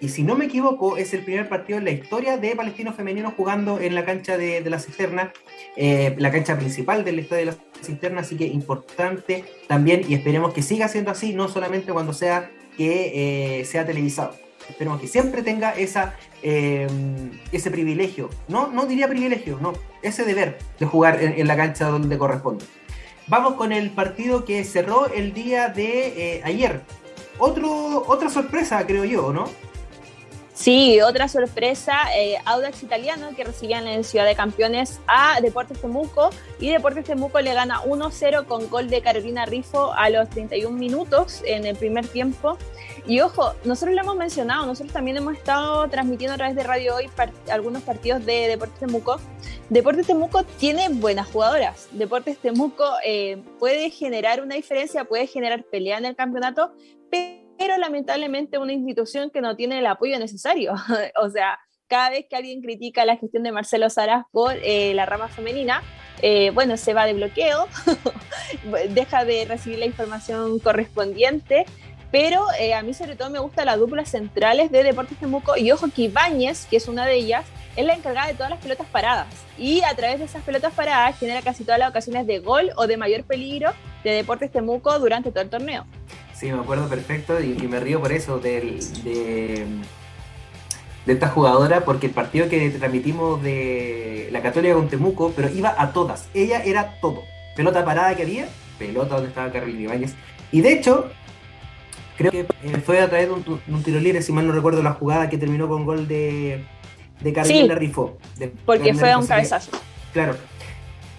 y si no me equivoco, es el primer partido en la historia de palestinos femeninos jugando en la cancha de, la cisterna, eh, la cancha principal del estadio de la cisterna, así que importante también y esperemos que siga siendo así, no solamente cuando sea que eh, sea televisado. Esperemos que siempre tenga esa, eh, ese privilegio, no, no diría privilegio, no, ese deber de jugar en, la cancha donde corresponde. Vamos con el partido que cerró el día de ayer. Otro, otra sorpresa, creo yo, ¿no? Sí, otra sorpresa, eh, Audax Italiano que recibían en Ciudad de Campeones a Deportes Temuco y Deportes Temuco le gana 1-0 con gol de Carolina Rifo a los 31 minutos en el primer tiempo. Y ojo, nosotros lo hemos mencionado, nosotros también hemos estado transmitiendo a través de Radio Hoy algunos partidos de Deportes Temuco. Deportes Temuco tiene buenas jugadoras. Deportes Temuco eh, puede generar una diferencia, puede generar pelea en el campeonato, pero pero lamentablemente una institución que no tiene el apoyo necesario. [LAUGHS] o sea, cada vez que alguien critica la gestión de Marcelo Saraz por eh, la rama femenina, eh, bueno, se va de bloqueo, [LAUGHS] deja de recibir la información correspondiente, pero eh, a mí sobre todo me gusta las duplas centrales de Deportes Temuco y ojo que Ibáñez, que es una de ellas, es la encargada de todas las pelotas paradas y a través de esas pelotas paradas genera casi todas las ocasiones de gol o de mayor peligro de Deportes Temuco durante todo el torneo. Sí, me acuerdo perfecto y, me río por eso de, de, esta jugadora, porque el partido que transmitimos de la Católica con Temuco, pero iba a todas. Ella era todo. Pelota parada que había, pelota donde estaba Carolina Ibáñez. Y de hecho, creo que eh, fue a través de un, tiro libre, si mal no recuerdo, la jugada que terminó con gol de, de Carolina Rifo. porque fue un cabezazo. Claro.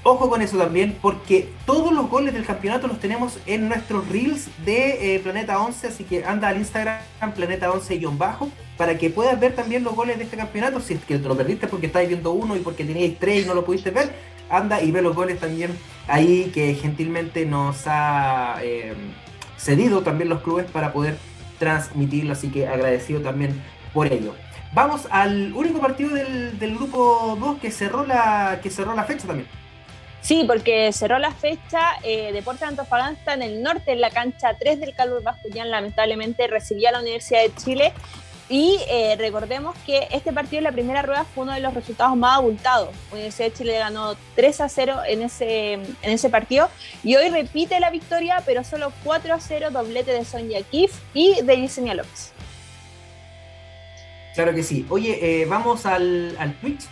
Ojo con eso también, porque todos los goles del campeonato los tenemos en nuestros reels de eh, Planeta 11, así que anda al Instagram Planeta 11-bajo para que puedas ver también los goles de este campeonato. Si es que te lo perdiste porque estáis viendo uno y porque teníais tres y no lo pudiste ver, anda y ve los goles también ahí que gentilmente nos ha eh, cedido también los clubes para poder transmitirlo, así que agradecido también por ello. Vamos al único partido del, del grupo 2 que cerró la que cerró la fecha también. Sí, porque cerró la fecha eh, Deportes Antofagasta en el norte, en la cancha 3 del Calvo Bascuñán, lamentablemente recibía a la Universidad de Chile. Y eh, recordemos que este partido en la primera rueda fue uno de los resultados más abultados. Universidad de Chile ganó 3 a 0 en ese, en ese partido y hoy repite la victoria, pero solo 4 a 0, doblete de Sonia Kif y de Yesenia López. Claro que sí. Oye, eh, vamos al, al, Twitch,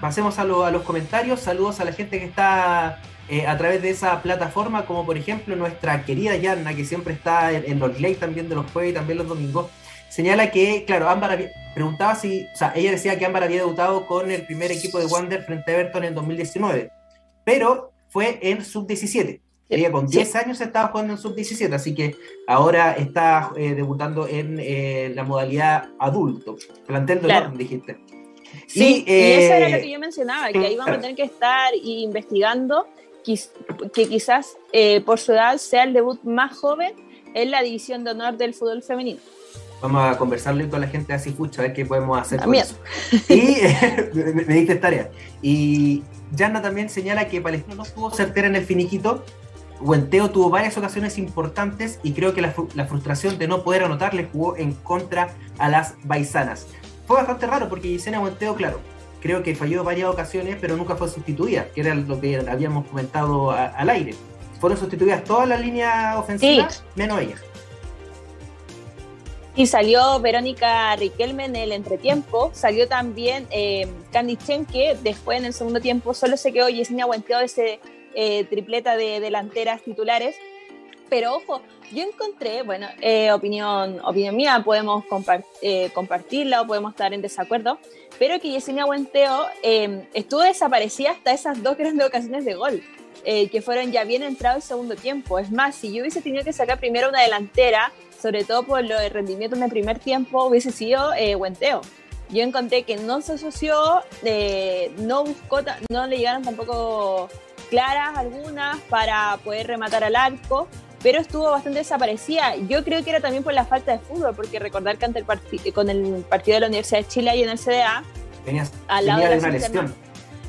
pasemos a, los comentarios. Saludos a la gente que está eh, a través de esa plataforma, como por ejemplo nuestra querida Yanna, que siempre está en, los late también de los jueves y también los domingos. Señala que, claro, Ámbar preguntaba si, o sea, ella decía que Ámbar había debutado con el primer equipo de Wander frente a Everton en 2019, pero fue en sub-17. Ella con 10 años estaba jugando en sub-17, así que ahora está eh, debutando en eh, la modalidad adulto. Plantel de claro. dijiste. Sí, y, eso era lo eh, que yo mencionaba, que ahí vamos a tener que estar investigando que quizás por su edad sea el debut más joven en la división de honor del fútbol femenino. Vamos a conversarle con la gente así, escucha, a ver qué podemos hacer. Con eso. Y [LAUGHS] me, me diste tarea. Y Jana también señala que Palestino no estuvo certera en el finiquito Huenteo tuvo varias ocasiones importantes y creo que la, frustración de no poder anotar le jugó en contra a las baisanas. Fue bastante raro porque Yesenia Huenteo, claro, creo que falló varias ocasiones, pero nunca fue sustituida, que era lo que habíamos comentado al aire. Fueron sustituidas todas las líneas ofensivas, menos ella. Y salió Verónica Riquelme en el entretiempo, salió también eh, Candy Chen, que después en el segundo tiempo solo se quedó Yesenia Huenteo de ese eh, tripleta de delanteras titulares. Pero ojo, yo encontré, bueno, eh, opinión, opinión mía, podemos eh, compartirla o podemos estar en desacuerdo, pero que Yesenia Buenteo estuvo desaparecida hasta esas dos grandes ocasiones de gol, que fueron ya bien entrado el segundo tiempo. Es más, si yo hubiese tenido que sacar primero una delantera, sobre todo por lo de rendimiento en el primer tiempo, hubiese sido Buenteo yo encontré que no se asoció, no buscó, no le llegaron tampoco claras algunas para poder rematar al arco, pero estuvo bastante desaparecida. Yo creo que era también por la falta de fútbol, porque recordar que ante el con el partido de la Universidad de Chile y en el CDA, Tenías, al lado de una lesión.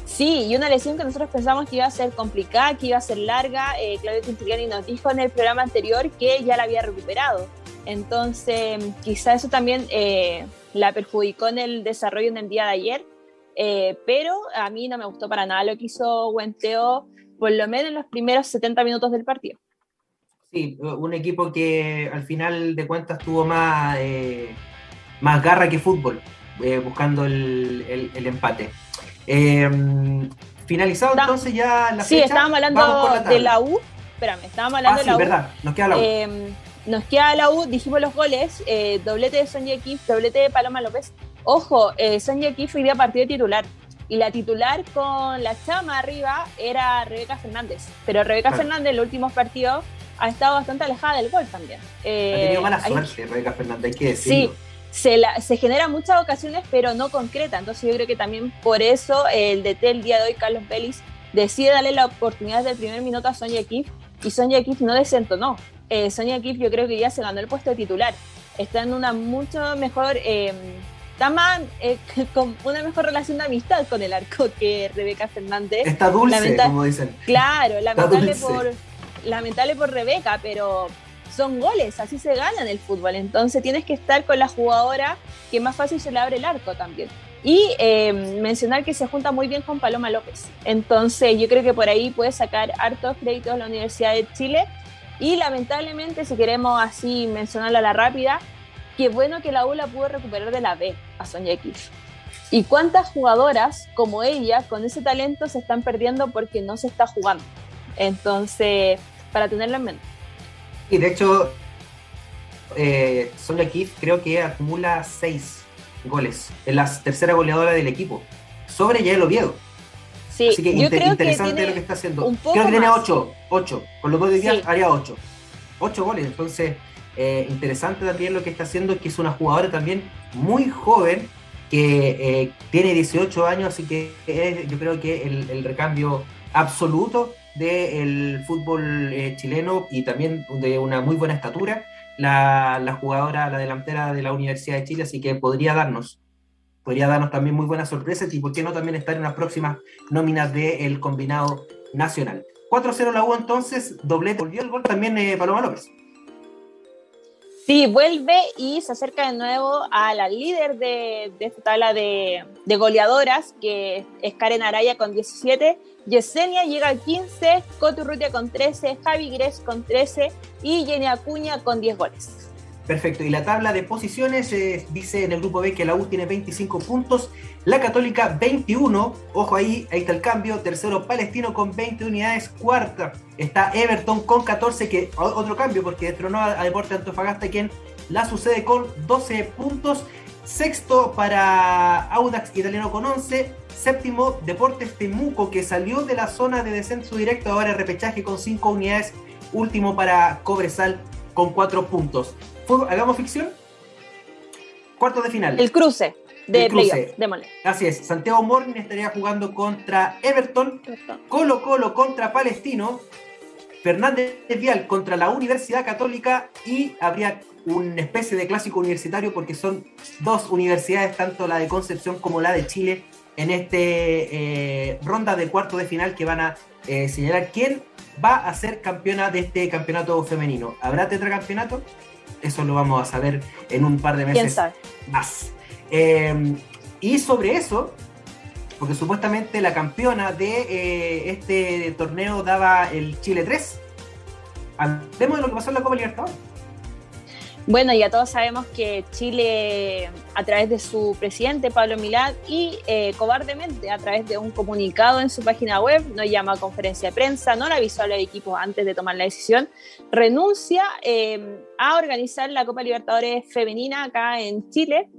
Sí, y una lesión que nosotros pensamos que iba a ser complicada, que iba a ser larga. Eh, Claudio Quintiliani nos dijo en el programa anterior que ya la había recuperado. Entonces, quizá eso también eh, la perjudicó en el desarrollo en el día de ayer eh, pero a mí no me gustó para nada lo que hizo Huenteo, por lo menos en los primeros 70 minutos del partido. Sí, un equipo que al final de cuentas tuvo más, eh, más garra que fútbol, eh, buscando el, el, empate. finalizado entonces ya la Sí, estábamos hablando de la U. Espérame, estábamos hablando ah, de la verdad, nos queda la U. nos queda la U, dijimos los goles, eh, doblete de Sonja Kif, doblete de Paloma López. Ojo, eh, Kif hoy día partido titular. Y la titular con la chama arriba era Rebeca Fernández. Pero Rebeca Fernández en los últimos partidos ha estado bastante alejada del gol también. Eh, ha tenido mala suerte Rebeca Fernández, hay que decirlo. Sí, se, la, se generan muchas ocasiones, pero no concreta. Entonces yo creo que también por eso el DT el día de hoy, Carlos Vélez, decide darle la oportunidad del primer minuto a Sonia Kif y Sonia Kif no desentonó. Eh, Sonia Kif yo creo que ya se ganó el puesto de titular. Está en una mucho mejor... Eh, está más, eh, [LAUGHS] con una mejor relación de amistad con el arco que Rebeca Fernández. Está dulce, como dicen. Claro, lamentable por, lamentable por Rebeca, pero son goles, así se gana en el fútbol. Entonces tienes que estar con la jugadora que más fácil se le abre el arco también. Y eh, mencionar que se junta muy bien con Paloma López. Entonces yo creo que por ahí puede sacar hartos créditos a la Universidad de Chile. Y lamentablemente, si queremos así mencionarla a la rápida, qué bueno que la U la pudo recuperar de la B a Sonia X. ¿Y cuántas jugadoras como ella con ese talento se están perdiendo porque no se está jugando? Entonces, para tenerlo en mente. Y de hecho, eh, Sonia Keith creo que acumula seis goles. Es la tercera goleadora del equipo. Sobre Yael Oviedo. Sí, Así que interesante lo que está haciendo. Creo que tiene ocho, ocho. Con los dos de días haría ocho. Ocho goles. Entonces, eh, interesante también lo que está haciendo, que es una jugadora también muy joven, que eh, tiene 18 años, así que yo creo que el, el recambio absoluto del fútbol eh, chileno y también de una muy buena estatura, la, jugadora, la delantera de la Universidad de Chile, así que podría darnos, podría darnos también muy buenas sorpresas y por qué no también estar en las próximas nóminas del combinado nacional. 4-0 la U entonces, doblete, volvió el gol también eh, Paloma López. Sí, vuelve y se acerca de nuevo a la líder de, esta tabla de, goleadoras, que es Karen Araya con 17. Yesenia llega al 15, Coturrutia con 13, Javi Gres con 13 y Jenny Acuña con 10 goles. Perfecto, y la tabla de posiciones eh, dice en el grupo B que la U tiene 25 puntos, la Católica 21, ojo ahí, ahí está el cambio, tercero Palestino con 20 unidades, cuarta está Everton con 14, que otro cambio porque destronó a, Deporte Antofagasta quien la sucede con 12 puntos, sexto para Audax Italiano con 11, séptimo Deportes Temuco que salió de la zona de descenso directo, ahora repechaje con 5 unidades, último para Cobresal con 4 puntos. ¿Hagamos ficción? Cuarto de final. El cruce de cruce. Así es. Santiago Morning estaría jugando contra Everton. Colo Colo contra Palestino. Fernández Vial contra la Universidad Católica y habría una especie de clásico universitario porque son dos universidades, tanto la de Concepción como la de Chile, en este eh, ronda de cuarto de final que van a eh, señalar quién va a ser campeona de este campeonato femenino. ¿Habrá tetracampeonato? Eso lo vamos a saber en un par de meses más. Em, y sobre eso, porque supuestamente la campeona de eh, este torneo daba el Chile 3. Hablemos de lo que pasó en la Copa Libertadores. Bueno, ya todos sabemos que Chile, a través de su presidente Pablo Milad y eh, cobardemente a través de un comunicado en su página web, no llama a conferencia de prensa, no le avisó a los equipos antes de tomar la decisión, renuncia eh, a organizar la Copa Libertadores femenina acá en Chile.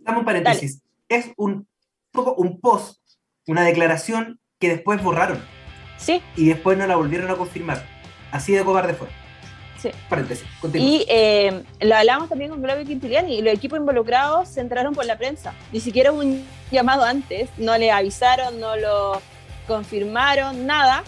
Dame un paréntesis. Es un, un post, una declaración que después borraron. Sí. Y después no la volvieron a confirmar. Así de cobarde fue. Sí. Y eh, lo hablamos también con Claudio Quintiliani y los equipos involucrados se entraron por la prensa. Ni siquiera un llamado antes, no le avisaron, no lo confirmaron, nada.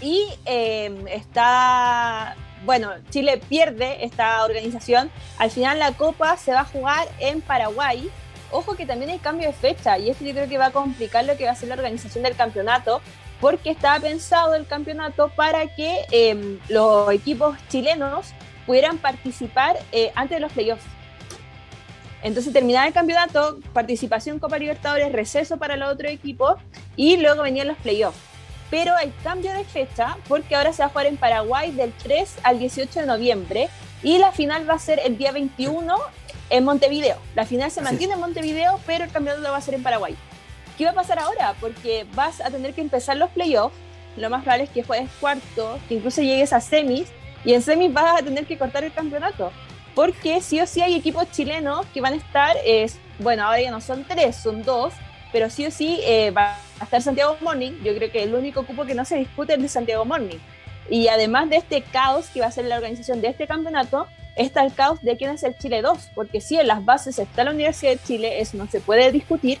Y eh, está, bueno, Chile pierde esta organización. Al final la Copa se va a jugar en Paraguay. Ojo que también hay cambio de fecha y esto yo creo que va a complicar lo que va a ser la organización del campeonato porque estaba pensado el campeonato para que em, los equipos chilenos pudieran participar eh, antes de los playoffs. Entonces terminaba el campeonato, participación Copa Libertadores, receso para los otros equipos y luego venían los playoffs. Pero hay cambio de fecha porque ahora se va a jugar en Paraguay del 3 al 18 de noviembre y la final va a ser el día 21 en Montevideo. La final se mantiene en Montevideo, pero el campeonato lo va a ser en Paraguay. ¿Qué va a pasar ahora? Porque vas a tener que empezar los playoffs. Lo más probable es que juegues cuarto, que incluso llegues a semis y en semis vas a tener que cortar el campeonato. Porque sí o sí hay equipos chilenos que van a estar, es, bueno, ahora ya no son tres, son dos, pero sí o sí eh, va a estar Santiago Morning. Yo creo que el único cupo que no se discute es de Santiago Morning. Y además de este caos que va a ser la organización de este campeonato, está el caos de quién es el Chile 2, porque sí, en las bases está la Universidad de Chile, eso no se puede discutir,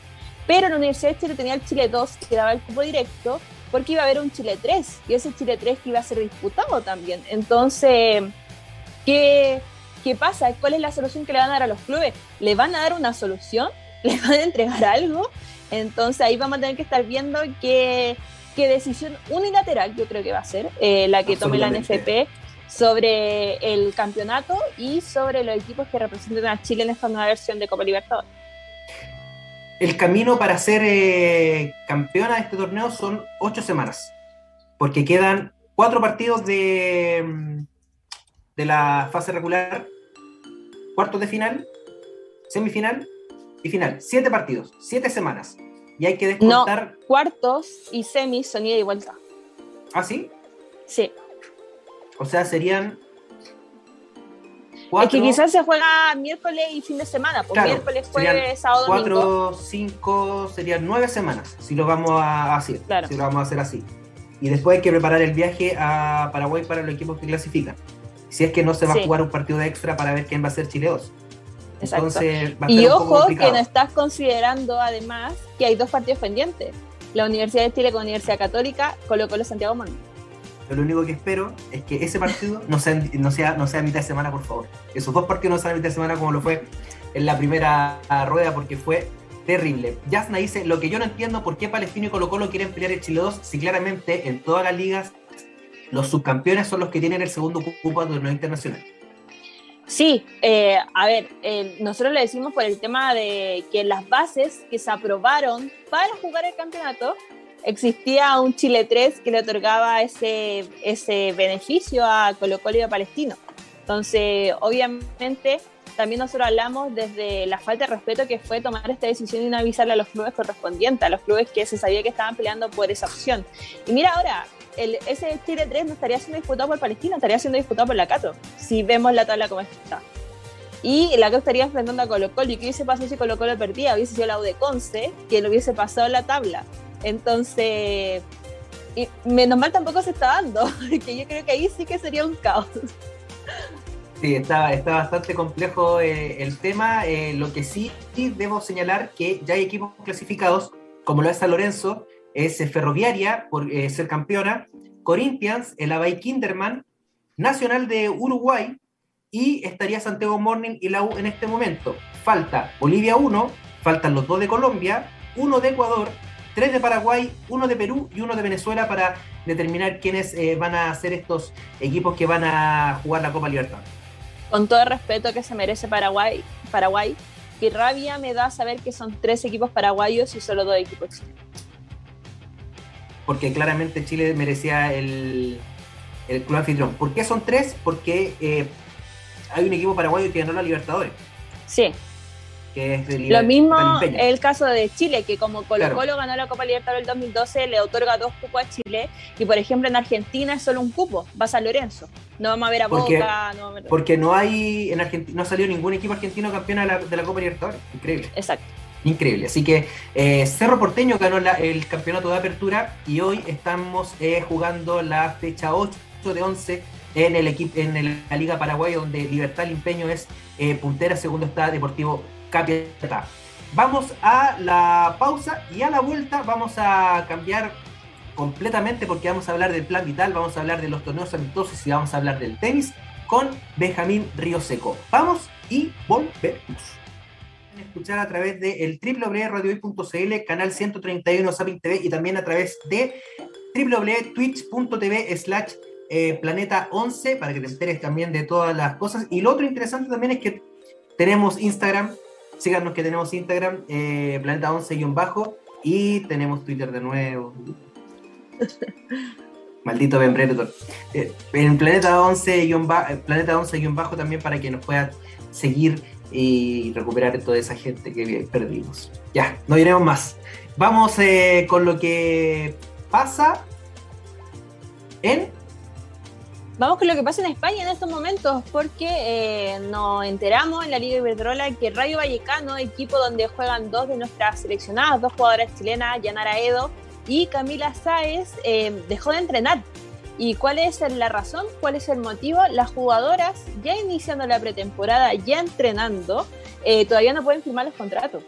pero la Universidad de Chile tenía el Chile 2 que daba el cupo directo, porque iba a haber un Chile 3, y ese Chile 3 que iba a ser disputado también. Entonces, ¿qué, ¿qué pasa? ¿Cuál es la solución que le van a dar a los clubes? ¿Le van a dar una solución? [LAUGHS] ¿Le van a entregar algo? Entonces ahí vamos a tener que estar viendo qué, qué decisión unilateral yo creo que va a ser eh, la que tome la NFP sobre el campeonato y sobre los equipos que representan a Chile en esta nueva versión de Copa Libertadores. El camino para ser eh, campeona de este torneo son ocho semanas, porque quedan cuatro partidos de, mm, de la fase regular, cuartos de final, semifinal y final. Siete partidos, siete semanas. Y hay que descontar. No, cuartos y semis son ida y vuelta. ¿Ah, sí? Sí. O sea, serían. Cuatro, es que quizás se juega miércoles y fin de semana, pues miércoles, jueves, sábado, domingo. Cuatro, cinco, serían nueve semanas, si lo vamos a hacer. Claro. Si lo vamos a hacer así. Y después hay que preparar el viaje a Paraguay para los equipos que clasifican. Si es que no se va a jugar un partido de extra para ver quién va a ser Chile 2 y ojo que no estás considerando además que hay dos partidos pendientes. La Universidad de Chile con la Universidad Católica, Colo Colo Santiago Manu. lo único que espero es que ese partido no sea, no sea, no sea mitad de semana, por favor. Esos dos partidos no sean mitad de semana como lo fue en la primera rueda, porque fue terrible. Yasna dice, lo que yo no entiendo, ¿por qué Palestino y Colo Colo quieren pelear el Chile 2 si claramente en todas las ligas los subcampeones son los que tienen el segundo cupo de torneo internacional? Sí, eh, a ver, eh, nosotros le decimos por el tema de que las bases que se aprobaron para jugar el campeonato, existía un Chile 3 que le otorgaba ese, ese beneficio a Colo Colo y a Palestino. Entonces, obviamente, también nosotros hablamos desde la falta de respeto que fue tomar esta decisión y no avisarle a los clubes correspondientes, a los clubes que se sabía que estaban peleando por esa opción. Y mira ahora, el, ese Chile 3 no estaría siendo disputado por Palestina, estaría siendo disputado por la Cato, si vemos la tabla como está. Y la Cato estaría enfrentando a Colo Colo. ¿Y qué hubiese pasado si Colo Colo perdía? Hubiese sido la U de Conce, que lo hubiese pasado la tabla. Entonces, y menos mal tampoco se está dando, [LAUGHS] porque yo creo que ahí sí que sería un caos. Sí, está, está bastante complejo eh, el tema. Eh, lo que sí, debo señalar que ya hay equipos clasificados, como lo es San Lorenzo, es Ferroviaria por eh, ser campeona, Corinthians, el Abay Kinderman, Nacional de Uruguay y estaría Santiago Morning y la U en este momento. Falta Bolivia 1, faltan los dos de Colombia, uno de Ecuador, tres de Paraguay, uno de Perú y uno de Venezuela para determinar quiénes eh, van a ser estos equipos que van a jugar la Copa Libertad. Con todo el respeto que se merece Paraguay, Paraguay, qué rabia me da saber que son tres equipos paraguayos y solo dos equipos chilenos porque claramente Chile merecía el, el club anfitrión. ¿Por qué son tres? Porque eh, hay un equipo paraguayo que ganó la Libertadores. Sí. Que es de Lo mismo el caso de Chile, que como Colo Colo ganó la Copa Libertadores el 2012, le otorga dos cupos a Chile. Y por ejemplo en Argentina es solo un cupo, va a San Lorenzo. No vamos a ver a Boca. No Porque no hay, en Argentina, no salió ningún equipo argentino campeón de la, de la Copa Libertadores. Increíble. Exacto. Increíble. Así que eh, Cerro Porteño ganó el campeonato de apertura y hoy estamos eh, jugando la fecha 8 de 11 en, el equipo, en la Liga Paraguay, donde Libertad Limpeño es eh, puntera, segundo está Deportivo Capiatá. Vamos a la pausa y a la vuelta vamos a cambiar completamente porque vamos a hablar del plan vital, vamos a hablar de los torneos amistosos y vamos a hablar del tenis con Benjamín Río Seco. Vamos y volvemos escuchar a través de el canal 131 Sapin TV y también a través de www.twitch.tv slash eh, planeta 11 para que te enteres también de todas las cosas. Y lo otro interesante también es que tenemos Instagram, síganos que tenemos Instagram, eh, planeta 11-bajo y tenemos Twitter de nuevo. [LAUGHS] Maldito Ben Predator. Eh, en Planeta 11 Planeta 11 bajo también para que nos puedas seguir y recuperar toda esa gente que perdimos. Ya, no iremos más. Vamos eh, con lo que pasa en Vamos con lo que pasa en España en estos momentos, porque eh, nos enteramos en la Liga Iberdrola que Rayo Vallecano, equipo donde juegan dos de nuestras seleccionadas, dos jugadoras chilenas, Yanara Edo y Camila Sáez, eh, dejó de entrenar. ¿Y cuál es la razón? ¿Cuál es el motivo? Las jugadoras, ya iniciando la pretemporada, ya entrenando, eh, todavía no pueden firmar los contratos.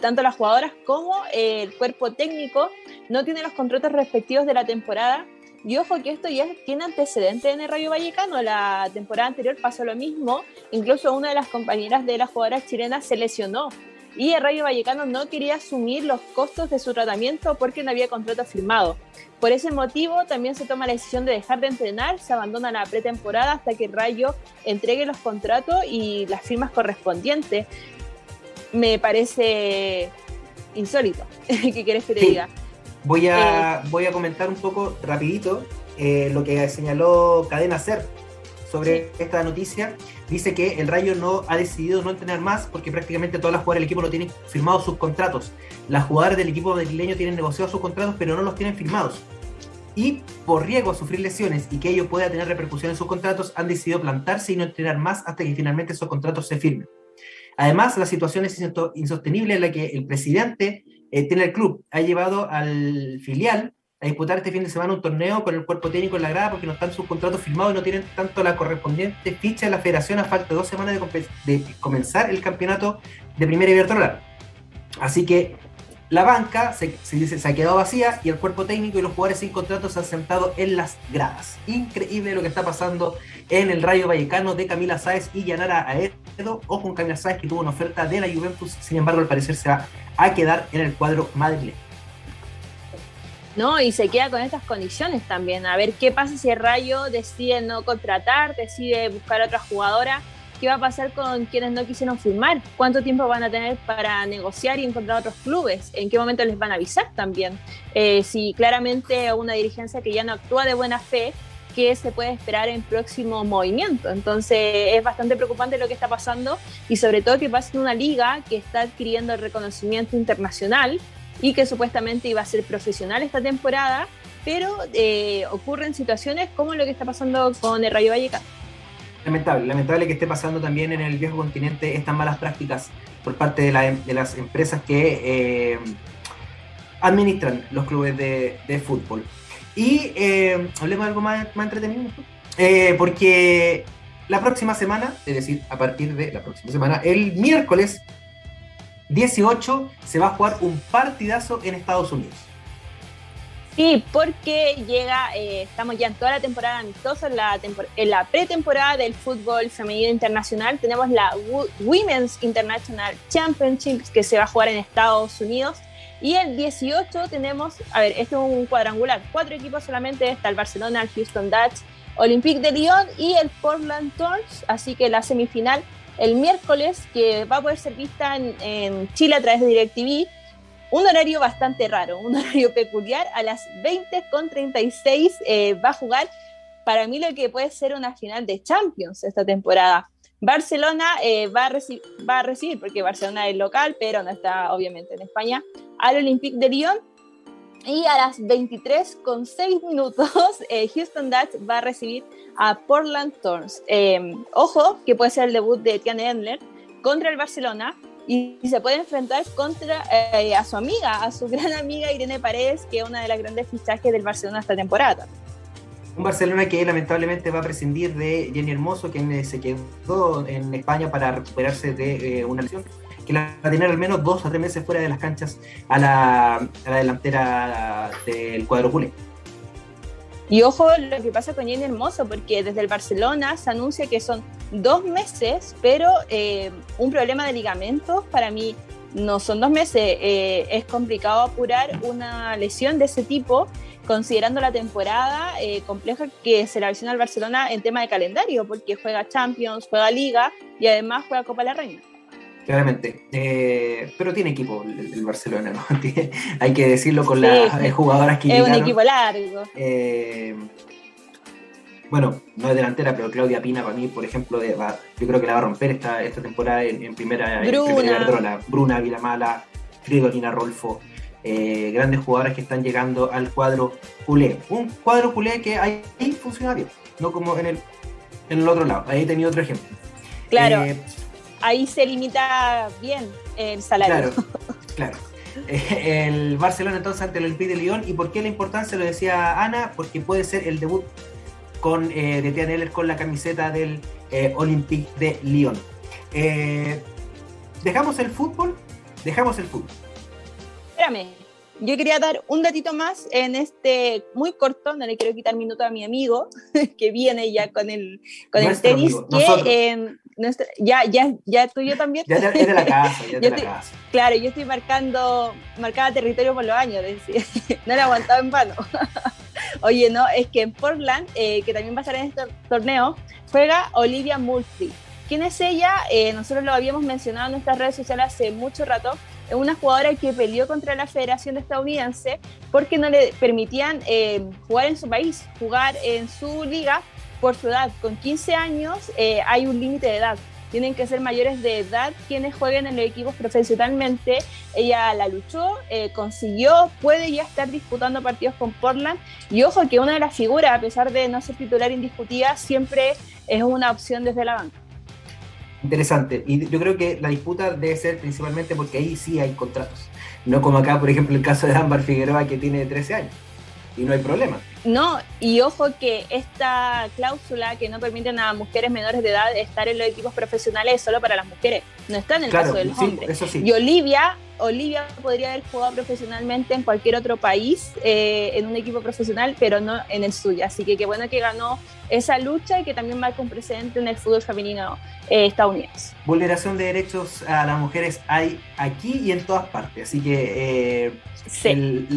tanto las jugadoras como el cuerpo técnico no tienen los contratos respectivos de la temporada y ojo que esto ya tiene antecedentes en el Rayo Vallecano. La temporada anterior pasó lo mismo. Incluso una de las compañeras de las jugadoras chilenas se lesionó. Y el Rayo Vallecano no quería asumir los costos de su tratamiento porque no había contrato firmado. Por ese motivo también se toma la decisión de dejar de entrenar, se abandona la pretemporada hasta que el Rayo entregue los contratos y las firmas correspondientes. Me parece insólito. [LAUGHS] ¿Qué quieres que te diga? Voy a, voy a comentar un poco rapidito eh, lo que señaló Cadena Ser sobre esta noticia. Dice que el Rayo no ha decidido no entrenar más porque prácticamente todas las jugadoras del equipo no tienen firmados sus contratos. Las jugadoras del equipo madrileño tienen negociados sus contratos, pero no los tienen firmados. Y por riesgo a sufrir lesiones y que ello pueda tener repercusión en sus contratos, han decidido plantarse y no entrenar más hasta que finalmente esos contratos se firmen. Además, la situación es insostenible en la que el presidente eh, tiene el club ha llevado al filial a disputar este fin de semana un torneo con el cuerpo técnico en la grada porque no están sus contratos firmados y no tienen tanto la correspondiente ficha de la federación a falta de dos semanas de, comenzar el campeonato de primera Iberdrola. Así que la banca se, dice, se ha quedado vacía y el cuerpo técnico y los jugadores sin contratos se han sentado en las gradas. Increíble lo que está pasando en el Rayo Vallecano de Camila Sáez y Yanara Aedo. Ojo con Camila Sáez que tuvo una oferta de la Juventus, sin embargo al parecer se va a quedar en el cuadro madrileño. No, y se queda con estas condiciones también. A ver qué pasa si el Rayo decide no contratar, decide buscar otra jugadora ¿Qué va a pasar con quienes no quisieron firmar? ¿Cuánto tiempo van a tener para negociar y encontrar otros clubes? ¿En qué momento les van a avisar también? Eh, si claramente una dirigencia que ya no actúa de buena fe, ¿qué se puede esperar en próximo movimiento? Entonces es bastante preocupante lo que está pasando y sobre todo que pasa en una liga que está adquiriendo el reconocimiento internacional y que supuestamente iba a ser profesional esta temporada, pero eh, ocurren situaciones como lo que está pasando con el Rayo Vallecano. Lamentable, lamentable que esté pasando también en el viejo continente estas malas prácticas por parte de, las empresas que eh, administran los clubes de, fútbol. Y eh, hablemos de algo más, entretenido, eh, porque la próxima semana, es decir, a partir de la próxima semana, el miércoles 18 se va a jugar un partidazo en Estados Unidos. Sí, porque llega, eh, estamos ya en toda la temporada amistosa, en la, en la pretemporada del fútbol femenino internacional. Tenemos la Women's International Championship que se va a jugar en Estados Unidos. Y el 18 tenemos, a ver, este es un cuadrangular, cuatro equipos solamente, está el Barcelona, el Houston Dutch, Olympique de Lyon y el Portland Thorns. Así que la semifinal el miércoles, que va a poder ser vista en, en Chile a través de DirecTV un horario bastante raro, un [LAUGHS] horario peculiar. A las 20.36 eh, va a jugar para mí lo que puede ser una final de Champions esta temporada. Barcelona eh, va, a va, a recibir, porque Barcelona es local, pero no está obviamente en España, al Olympique de Lyon. Y a las 23 con 6 minutos, [LAUGHS] eh, Houston Dutch va a recibir a Portland Thorns. ojo, que puede ser el debut de Tiane Endler contra el Barcelona, y se puede enfrentar contra eh, a su amiga, a su [LAUGHS] gran amiga Irene Paredes, que es una de las grandes fichajes del Barcelona esta temporada. Un Barcelona que lamentablemente va a prescindir de Jenny Hermoso, quien eh, se quedó en España para recuperarse de eh, una lesión que la va a tener al menos dos a tres meses fuera de las canchas a la, a la delantera del cuadro culé. Y ojo lo que pasa con Jenny Hermoso, porque desde el Barcelona se anuncia que son dos meses, pero eh, un problema de ligamentos para mí no son dos meses. Eh, es complicado apurar una lesión de ese tipo, considerando la temporada eh, compleja que se la visiona al Barcelona en tema de calendario, porque juega Champions, juega Liga y además juega Copa de la Reina claramente. Eh, pero tiene equipo el, Barcelona, ¿no? [LAUGHS] hay que decirlo con las jugadoras que Es un equipo largo. Eh, bueno, no es delantera, pero Claudia Pina para mí, por ejemplo, yo creo que la va a romper esta, esta temporada en, primera, Bruna. Bruna Vilamala, Fridolina Rolfo. eh, grandes jugadores que están llegando al cuadro culé. Un cuadro culé que ahí funciona bien, no como en el, en el otro lado. Ahí tenía otro ejemplo. Claro, eh, ahí se limita bien el salario. Claro, [LAUGHS] claro. el Barcelona entonces ante el Olympique de Lyon. ¿Y por qué la importancia? Lo decía Ana, porque puede ser el debut con, eh, de Tian con la camiseta del eh, Olympique de Lyon. Eh, ¿Dejamos el fútbol? Dejamos el fútbol. Espérame, yo quería dar un datito más en este muy corto, no le quiero quitar minuto a mi amigo [LAUGHS] que viene ya con el, con el tenis, que ya, ya, ya tuyo también. Ya es de la [LAUGHS] casa, ya de la casa. Claro, yo estoy marcando, marcada territorio por los años, [LAUGHS] no le he aguantado en vano. [LAUGHS] Oye, no, es que en Portland, eh, que también va a estar en este torneo, juega Olivia Murphy. ¿Quién es ella? Eh, nosotros lo habíamos mencionado en nuestras redes sociales hace mucho rato. Es una jugadora que peleó contra la Federación Estadounidense porque no le permitían eh, jugar en su país, jugar en su liga por su edad. Con 15 años hay un límite de edad tienen que ser mayores de edad quienes jueguen en los equipos profesionalmente. Ella la luchó, eh, consiguió, puede ya estar disputando partidos con Portland. Y ojo que una de las figuras, a pesar de no ser titular indiscutida, siempre es una opción desde la banca. Interesante. Y yo creo que la disputa debe ser principalmente porque ahí sí hay contratos. No como acá, por ejemplo, el caso de Ámbar Figueroa que tiene 13 años y no hay problema. No, y ojo que esta cláusula que no permite a mujeres menores de edad estar en los equipos profesionales es solo para las mujeres, no está en el caso del hombre. Y Olivia, Olivia podría haber jugado profesionalmente en cualquier otro país, eh, en un equipo profesional, pero no en el suyo. Así que qué bueno que ganó esa lucha y que también marca un precedente en el fútbol femenino eh, estadounidense. Vulneración de derechos a las mujeres hay aquí y en todas partes, así que eh,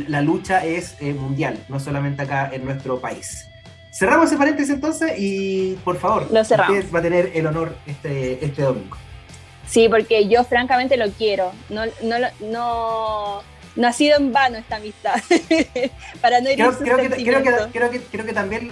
la lucha es eh, mundial, no solamente acá en nuestro país. Cerramos ese paréntesis entonces y por favor, usted va a tener el honor este, este domingo. Sí, porque yo francamente lo quiero. No, no, no, no ha sido en vano esta amistad. [LAUGHS] Para no ir creo, creo, que, creo, que, creo, que, también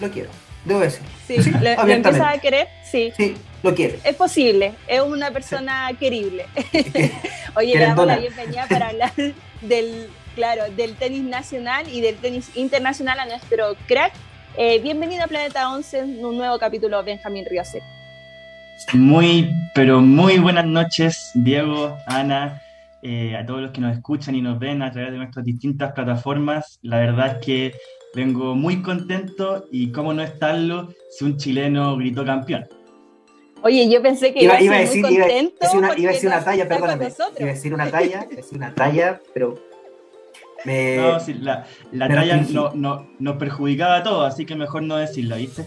lo quiero, debo decir. Sí, lo, empiezas a querer, sí. Sí, lo quiero. Es posible, es una persona querible. [LAUGHS] Oye, le damos la bienvenida para hablar del, claro, del tenis nacional y del tenis internacional a nuestro crack. Eh, bienvenido a Planeta 11 en un nuevo capítulo Benjamín Riose. Muy, pero muy buenas noches, Diego, Ana, eh, a todos los que nos escuchan y nos ven a través de nuestras distintas plataformas. La verdad es que vengo muy contento y cómo no estarlo si un chileno gritó campeón. Oye, yo pensé que iba, iba a decir, muy contento iba, iba, a decir una talla, perdóname. Iba a decir una talla, iba a decir una talla, pero me, no, sí, la, la talla no, no, nos perjudicaba a todos, así que mejor no decirlo, ¿viste?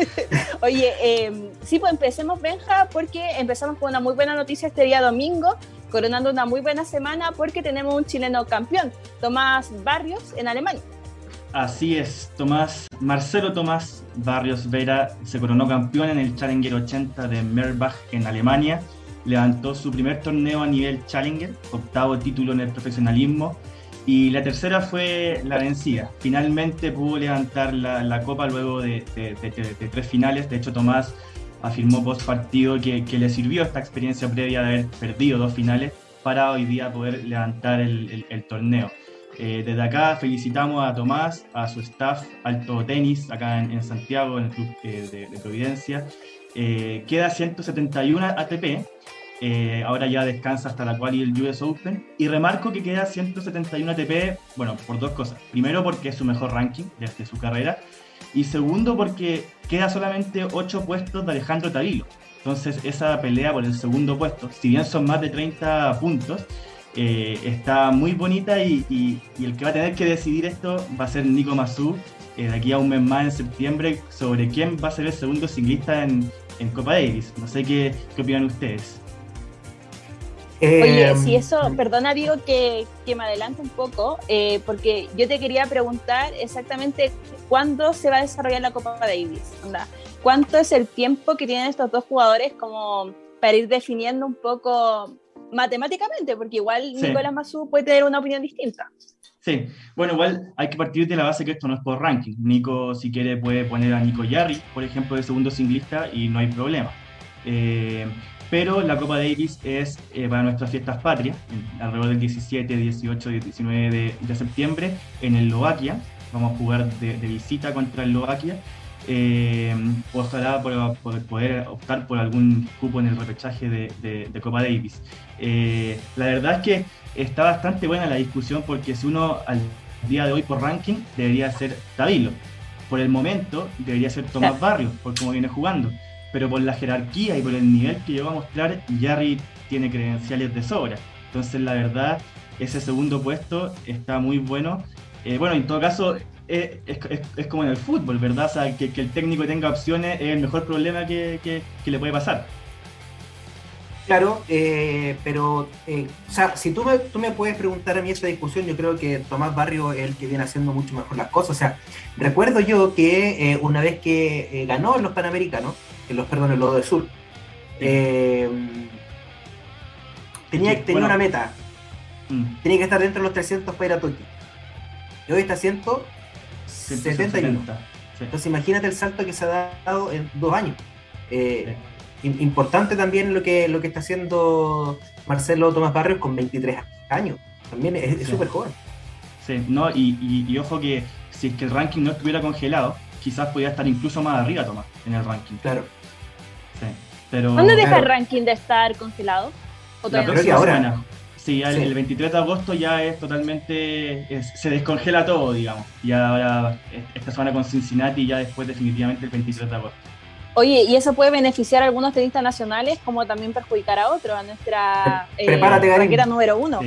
[LAUGHS] Oye, eh, sí, pues empecemos, Benja, porque empezamos con una muy buena noticia este día domingo, coronando una muy buena semana, porque tenemos un chileno campeón, Tomás Barrios, en Alemania. Así es, Tomás, Marcelo Tomás Barrios Vera se coronó campeón en el Challenger 80 de Merbach en Alemania. Levantó su primer torneo a nivel Challenger, octavo título en el profesionalismo. Y la tercera fue la vencida. Finalmente pudo levantar la, copa luego de, tres finales. De hecho, Tomás afirmó post partido que, le sirvió esta experiencia previa de haber perdido dos finales para hoy día poder levantar el torneo. Eh, desde acá felicitamos a Tomás, a su staff Alto Tenis, acá en, Santiago, en el Club eh, de, Providencia. Eh, queda 171 ATP, ahora ya descansa hasta la cual y el US Open. Y remarco que queda 171 ATP, bueno, por dos cosas. Primero porque es su mejor ranking desde su carrera. Y segundo porque queda solamente 8 puestos de Alejandro Tavilo. Entonces esa pelea por el segundo puesto, si bien son más de 30 puntos, eh, está muy bonita y, el que va a tener que decidir esto va a ser Nico Mazú eh, de aquí a un mes más en septiembre sobre quién va a ser el segundo ciclista en, Copa Davis. No sé qué, qué opinan ustedes. Oye, eh, si eso, perdona digo que, que me adelanto un poco, porque yo te quería preguntar exactamente cuándo se va a desarrollar la Copa Davis. ¿Cuánto es el tiempo que tienen estos dos jugadores como para ir definiendo un poco matemáticamente, porque igual Nicolás Mazú puede tener una opinión distinta. Sí, bueno, igual hay que partir de la base que esto no es por ranking. Nico, si quiere, puede poner a Nico Yarri, por ejemplo, de segundo singlista y no hay problema. Eh, pero la Copa Davis es eh, para nuestras fiestas patrias, alrededor del 17, 18, 19 de, septiembre en Eslovaquia. Vamos a jugar de, visita contra Eslovaquia. Eh, ojalá por, poder optar por algún cupo en el repechaje de, Copa Davis. Eh, la verdad es que está bastante buena la discusión porque si uno al día de hoy por ranking debería ser Tabilo. Por el momento debería ser Tomás Barrios, por cómo viene jugando pero por la jerarquía y por el nivel que llegó a mostrar, Jarry tiene credenciales de sobra. Entonces, la verdad, ese segundo puesto está muy bueno. Eh, bueno, en todo caso, es, como en el fútbol, ¿verdad? O sea, que, el técnico tenga opciones es el mejor problema que, le puede pasar. Claro, eh, pero, eh, o sea, si tú me, tú me puedes preguntar a mí esa discusión, yo creo que Tomás Barrio es el que viene haciendo mucho mejor las cosas. O sea, recuerdo yo que una vez que ganó los Panamericanos, en los, perdón, en los de sur. Eh, tenía, tenía una meta. Mm. Tenía que estar dentro de los 300 para ir a Tokio. Y hoy está 171. Entonces imagínate el salto que se ha dado en dos años. Eh, importante también lo que, lo que está haciendo Marcelo Tomás Barrios con 23 años. También es súper joven. Sí, no, y, y, ojo que si es que el ranking no estuviera congelado, quizás podría estar incluso más arriba, Tomás, en el ranking. Claro. ¿Dónde deja el ranking de estar congelado? La próxima semana. Sí, el, 23 de agosto ya es totalmente. se descongela todo, digamos. Ya ahora, esta semana con Cincinnati, ya después, definitivamente, el 23 de agosto. Oye, y eso puede beneficiar a algunos tenistas nacionales, como también perjudicar a otros, a nuestra eh, raqueta número uno.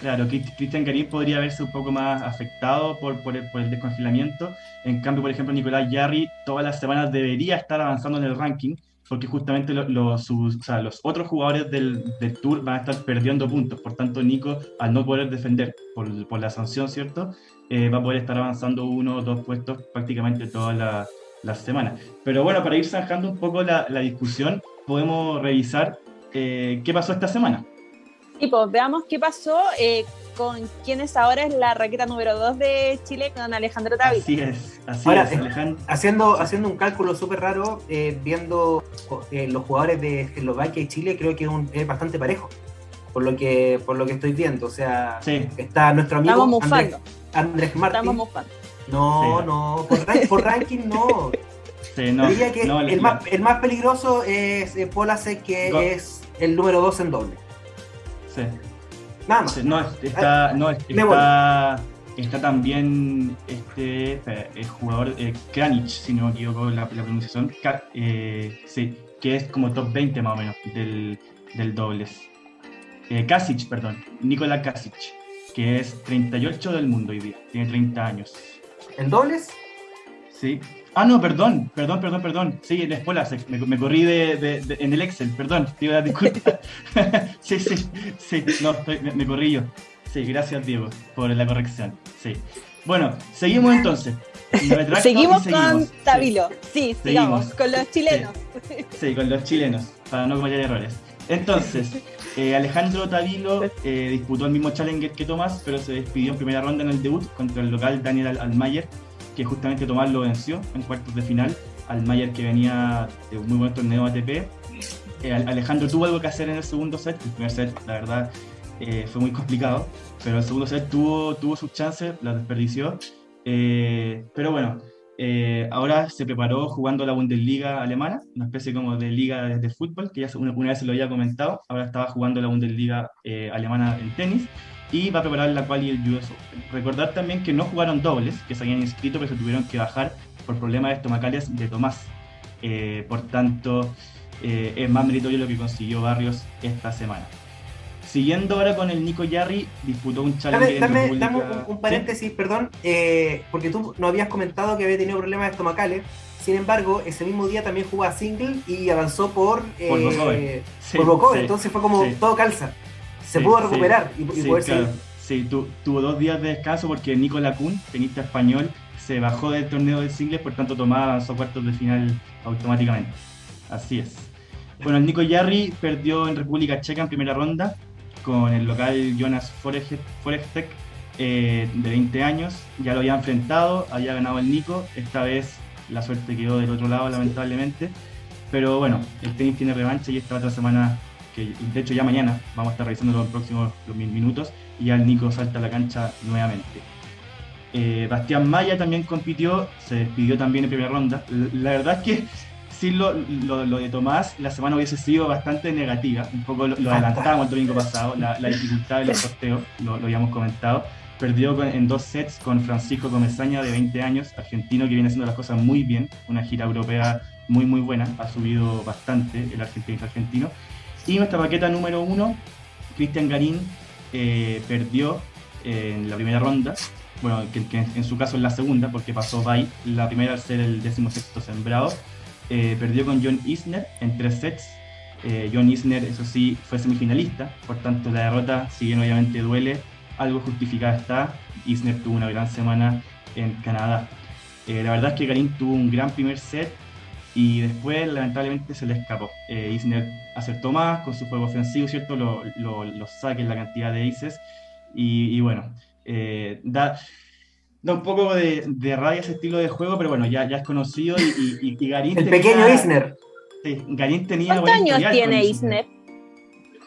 claro, Cristian Garín podría verse un poco más afectado por, por, el, por, el, descongelamiento. En cambio, por ejemplo, Nicolás Yarri todas las semanas debería estar avanzando en el ranking porque justamente los, otros jugadores del, Tour van a estar perdiendo puntos. Por tanto, Nico, al no poder defender por, la sanción, ¿cierto? Eh, va a poder estar avanzando uno o dos puestos prácticamente todas las la semanas. Pero bueno, para ir zanjando un poco la, la discusión, podemos revisar eh, qué pasó esta semana. Y pues veamos qué pasó eh, con quienes ahora es la raqueta número 2 de Chile con Alejandro David. Así es, así es, Alejandro. Haciendo, haciendo un cálculo súper raro, eh, viendo eh, los jugadores de Eslovaquia y Chile, creo que es, un, es, bastante parejo. Por lo que por lo que estoy viendo. O sea, está nuestro amigo Andrés, Andrés, Martín. Estamos mufando. No, no, por, ranking no. Sí, no, Diría que el, más, el, más, peligroso es eh, Polasek, que es el número 2 en doble. Sí. Nada más. no, está, no, está, está también este el jugador eh, Kranich, si no me equivoco la, la pronunciación, eh, sí, que es como top 20 más o menos del, del dobles. Eh, Kasic, perdón, Nikola Kasic, que es 38 del mundo hoy día, tiene 30 años. ¿En dobles? Sí. Ah, no, perdón, perdón, perdón, perdón. Sí, en escuela me, me corrí de, en el Excel, perdón, te iba a dar disculpas. [LAUGHS] sí, sí, sí, no, me, corrí yo. Sí, gracias Diego por la corrección. Sí. Bueno, seguimos entonces. Seguimos, con Tabilo. Sí, seguimos. con los chilenos. Sí. con los chilenos, para no cometer errores. Entonces, eh, Alejandro Tabilo eh, disputó el mismo Challenger que Tomás, pero se despidió en primera ronda en el debut contra el local Daniel Almayer que justamente Tomás lo venció en cuartos de final, al Mayer que venía de un muy buen torneo ATP. Eh, Alejandro tuvo algo que hacer en el segundo set, el primer set la verdad eh, fue muy complicado, pero el segundo set tuvo, tuvo sus chances, las desperdició. Eh, pero bueno, ahora se preparó jugando la Bundesliga alemana, una especie como de liga de, fútbol, que ya una, una, vez se lo había comentado, ahora estaba jugando la Bundesliga alemana en tenis y va a preparar la cual y el US Recordar también que no jugaron dobles, que se habían inscrito, pero se tuvieron que bajar por problemas estomacales de Tomás. Eh, por tanto, eh, es más meritorio lo que consiguió Barrios esta semana. Siguiendo ahora con el Nico Yarri, disputó un challenge. Dame, dame, un, paréntesis, perdón, eh, porque tú no habías comentado que había tenido problemas estomacales. Sin embargo, ese mismo día también jugó a single y avanzó por, por entonces fue como todo calza se pudo recuperar y, y poder claro. Sí, tuvo dos días de descanso porque Nico Lacun, tenista español, se bajó del torneo de singles, por tanto tomaba sus cuartos de final automáticamente. Así es. Bueno, el Nico Yarri perdió en República Checa en primera ronda con el local Jonas Forestek eh, de 20 años. Ya lo había enfrentado, había ganado el Nico. Esta vez la suerte quedó del otro lado, lamentablemente. Pero bueno, el tenis tiene revancha y esta otra semana que de hecho ya mañana vamos a estar revisando los próximos los minutos y ya el Nico salta a la cancha nuevamente. Eh, Bastián Maya también compitió, se despidió también en primera ronda. La verdad es que sí, lo, lo, de Tomás la semana hubiese sido bastante negativa. Un poco lo, adelantamos el domingo pasado, la, dificultad de los sorteos, lo, habíamos comentado. Perdió en dos sets con Francisco Comesaña, de 20 años, argentino que viene haciendo las cosas muy bien, una gira europea muy muy buena, ha subido bastante el argentino argentino. Y nuestra paqueta número uno, Cristian Garín, eh, perdió en la primera ronda bueno, que, en su caso es la segunda, porque pasó Bay, la primera al ser el décimo sexto sembrado, eh, perdió con John Isner en tres sets. Eh, John Isner, eso sí, fue semifinalista, por tanto la derrota, si bien obviamente duele, algo justificada está. Isner tuvo una gran semana en Canadá. Eh, la verdad es que Karim tuvo un gran primer set y después lamentablemente se le escapó. Isner acertó más con su juego ofensivo, ¿cierto? Los lo, lo saques, la cantidad de aces y, y bueno, eh, da, da un poco de, de, rabia ese estilo de juego, pero bueno, ya, ya es conocido y, y, Garín El pequeño Isner. Sí, Garín tenía... ¿Cuántos años tiene Isner?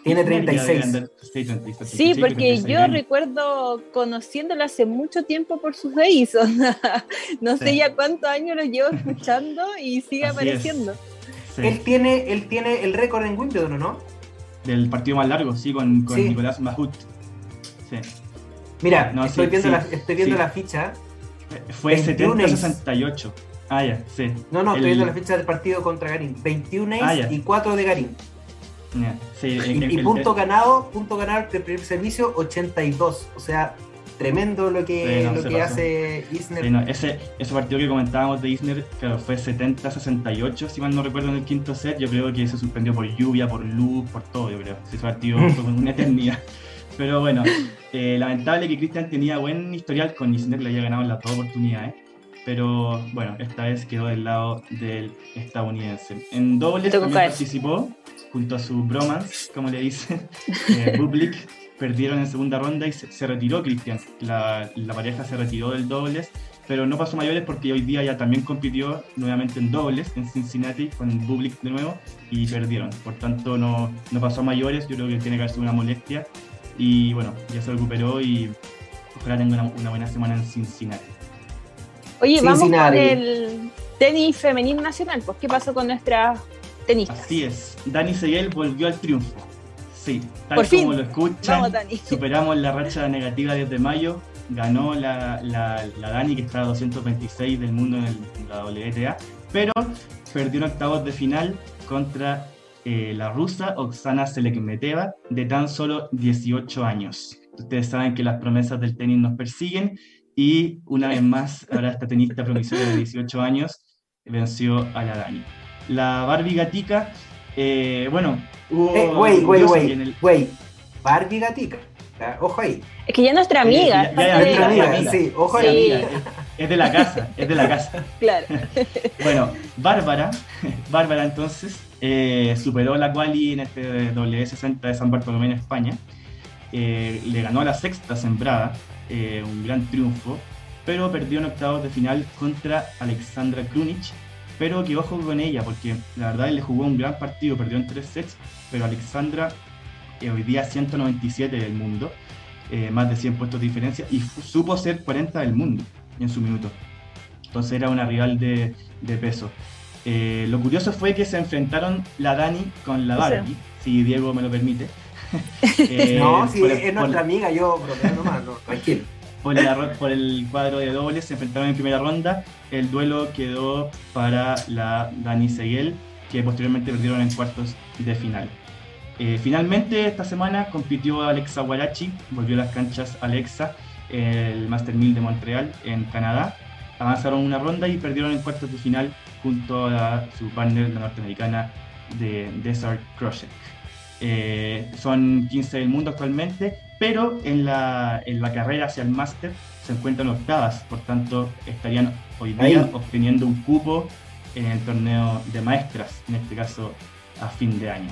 Tiene 36. Sí, porque yo recuerdo conociéndolo hace mucho tiempo por sus days. [LAUGHS] no sé ya cuántos años lo llevo escuchando y sigue apareciendo. Él, tiene, él tiene el récord en Wimbledon, ¿no? Del partido más largo, sí, con, con Nicolás Mahut. Sí. Mira, estoy, viendo, la, estoy viendo la ficha. Fue 70-68. Ah, ya, sí. No, no, estoy viendo la ficha del partido contra Garín. 21 ah, y 4 de Garín. Sí, y, punto ganado, punto ganado el primer servicio, 82. O sea, tremendo lo que, lo que hace Isner. ese, ese partido que comentábamos de Isner, claro, fue 70-68, si mal no recuerdo, en el quinto set. Yo creo que se suspendió por lluvia, por luz, por todo, yo creo. Ese partido [LAUGHS] fue una eternidad. Pero bueno, eh, lamentable que Cristian tenía buen historial con Isner, le había ganado en las dos oportunidades. Pero bueno, esta vez quedó del lado del estadounidense. En dobles también participó, junto a su bromance, como le dicen, [LAUGHS] eh, Public. Perdieron en segunda ronda y se, retiró Cristian. La, la, pareja se retiró del dobles, pero no pasó mayores porque hoy día ya también compitió nuevamente en dobles en Cincinnati con Public de nuevo y perdieron. Por tanto, no, no pasó mayores. Yo creo que tiene que haber sido una molestia y bueno, ya se recuperó y ojalá tenga una, buena semana en Cincinnati. Oye, vamos con el tenis femenino nacional. Pues, ¿qué pasó con nuestra Así es, Dani Seguel volvió al triunfo. Sí, tal como lo escuchan, [LAUGHS] superamos la racha negativa desde mayo. Ganó la, la, Dani, que está a 226 del mundo en, la WTA, pero perdió en octavos de final contra eh, la rusa Oksana Selekmeteva, de tan solo 18 años. Ustedes saben que las promesas del tenis nos persiguen y una vez más, ahora esta tenista promisoria de 18 años venció a la Dani. La Barbie Gatica, eh, bueno, hubo... Eh, wait, wait, wait. Barbie Gatica. Ojo ahí. Es que ya nuestra amiga. Ya, ya, ya, amiga, sí, ojo ahí. Es de la casa, es de la casa. [LAUGHS] Claro. [LAUGHS] bueno, Bárbara, [LAUGHS] Bárbara entonces, eh, superó la quali en este W60 de San Bartolomé en España. Eh, le ganó a la sexta sembrada, eh, un gran triunfo, pero perdió en octavos de final contra Alexandra Krunic. Pero que ojo con ella, porque la verdad él le jugó un gran partido, perdió en tres sets, pero Alexandra hoy día 197 del mundo, más de 100 puestos de diferencia, y supo ser 40 del mundo en su minuto. Entonces era una rival de, de peso. Eh, lo curioso fue que se enfrentaron la Dani con la Barbie, si Diego me lo permite. [LAUGHS] [LAUGHS] Eh, no, si es nuestra amiga, yo nomás, no, tranquilo. Por el, cuadro de dobles se enfrentaron en primera ronda. El duelo quedó para la Dani Seguel, que posteriormente perdieron en cuartos de final. Eh, finalmente, esta semana compitió Alexa Guarachi, volvió a las canchas Alexa, el Master 1000 de Montreal en Canadá. Avanzaron una ronda y perdieron en cuartos de final junto a su partner, la norteamericana de Desert Crochet. Eh, son 15 del mundo actualmente, pero en la, en la carrera hacia el máster se encuentran octavas, por tanto estarían hoy día obteniendo un cupo en el torneo de maestras, en este caso a fin de año.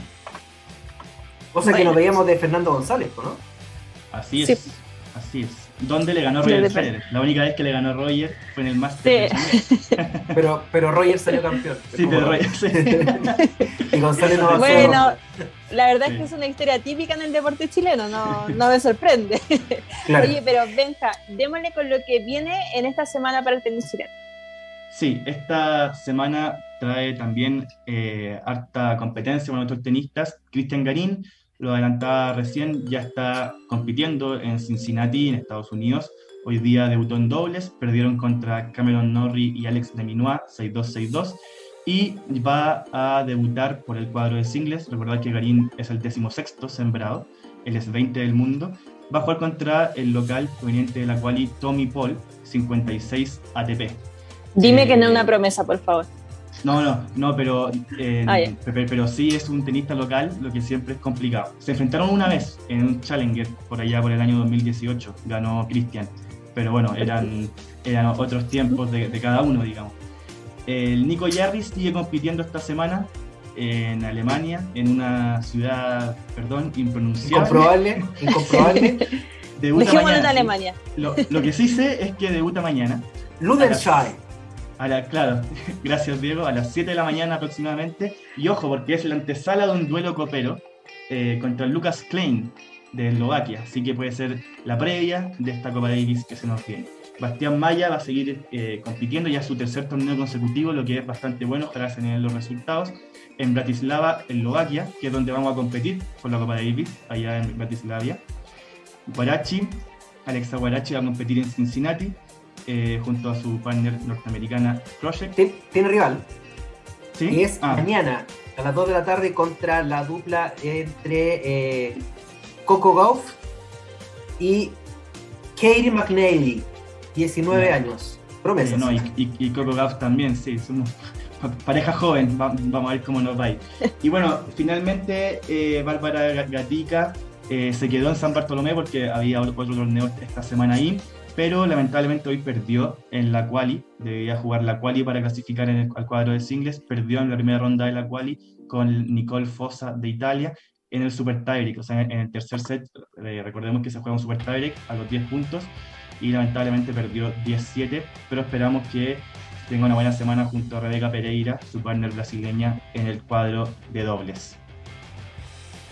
Cosa que nos veíamos de Fernando González, ¿no? Así es, así es. donde le ganó Roger Federer. La única vez que le ganó Roger fue en el Master. Sí. [LAUGHS] pero, pero Roger salió campeón. Sí, pero Roger. Sí. [LAUGHS] y González no Bueno, la verdad es que es una historia típica en el deporte chileno, no, no me sorprende. [LAUGHS] Oye, pero Benja, démosle con lo que viene en esta semana para el tenis chileno. Sí, esta semana trae también eh, harta competencia con nuestros tenistas. Cristian Garín lo adelantaba recién, ya está compitiendo en Cincinnati, en Estados Unidos. Hoy día debutó en dobles, perdieron contra Cameron Norrie y Alex de Minois, 6-2-6-2. Y va a debutar por el cuadro de singles. Recordad que Garín es el decimosexto sembrado, él es 20 del mundo. Va a jugar contra el local proveniente de la quali Tommy Paul, 56 ATP. Dime que no es una eh, promesa, por favor. No, no, no, pero, eh, ah, pero, sí es un tenista local, lo que siempre es complicado. Se enfrentaron una vez en un Challenger, por allá por el año 2018, ganó Cristian, pero bueno, eran, eran otros tiempos de, cada uno, digamos. El Nico Jarry sigue compitiendo esta semana en Alemania, en una ciudad, perdón, impronunciable. Incomprobable, [LAUGHS] incomprobable. [LAUGHS] debuta mañana, en Alemania. Lo, lo, que sí sé es que debuta mañana. Ludenscheid a la, claro, [LAUGHS] gracias Diego, a las 7 de la mañana aproximadamente. Y ojo, porque es la antesala de un duelo copero eh, contra Lucas Klein de Eslovaquia. Así que puede ser la previa de esta Copa Davis que se nos viene. Bastián Maya va a seguir eh, compitiendo ya su tercer torneo consecutivo, lo que es bastante bueno, ojalá se den los resultados. En Bratislava, Eslovaquia, que es donde vamos a competir con la Copa Davis, allá en Bratislava. Guarachi, Alexa Guarachi va a competir en Cincinnati. Eh, junto a su partner norteamericana Project. Tiene rival. ¿Sí? Y es ah. mañana a las 2 de la tarde contra la dupla entre eh, Coco Gauff y Katie McNally, 19 años. Promesas. no, y, Coco Gauff también, sí, somos [LAUGHS] pareja joven, vamos a ver cómo nos va. Y bueno, finalmente eh, Bárbara Gatica se quedó en San Bartolomé porque había otro torneo esta semana ahí pero lamentablemente hoy perdió en la quali, debía jugar la quali para clasificar en el, al cuadro de singles, perdió en la primera ronda de la quali con Nicole Fossa de Italia en el Super Tiebreak, o sea, en el tercer set, eh, recordemos que se juega un Super Tiebreak a los 10 puntos y lamentablemente perdió 17, pero esperamos que tenga una buena semana junto a Rebeca Pereira, su partner brasileña, en el cuadro de dobles.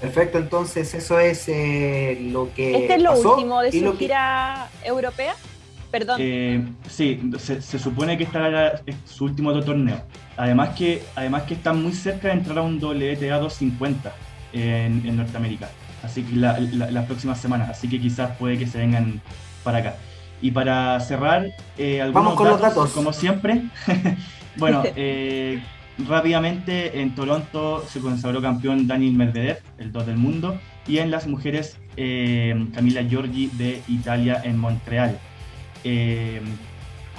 Perfecto, entonces eso es eh, lo que. ¿Este es lo último de su gira europea? Perdón. Eh, sí, se, supone que estará su último torneo. Además que, además que está muy cerca de entrar a un WTA 250 en, en Norteamérica. Así que la, las próximas semanas. Así que quizás puede que se vengan para acá. Y para cerrar, eh, Vamos con los datos. Como siempre. [LAUGHS] bueno, [LAUGHS] eh, Rápidamente en Toronto se consagró campeón Daniel Medvedev, el 2 del mundo, y en las mujeres eh, Camila Giorgi de Italia en Montreal. Eh,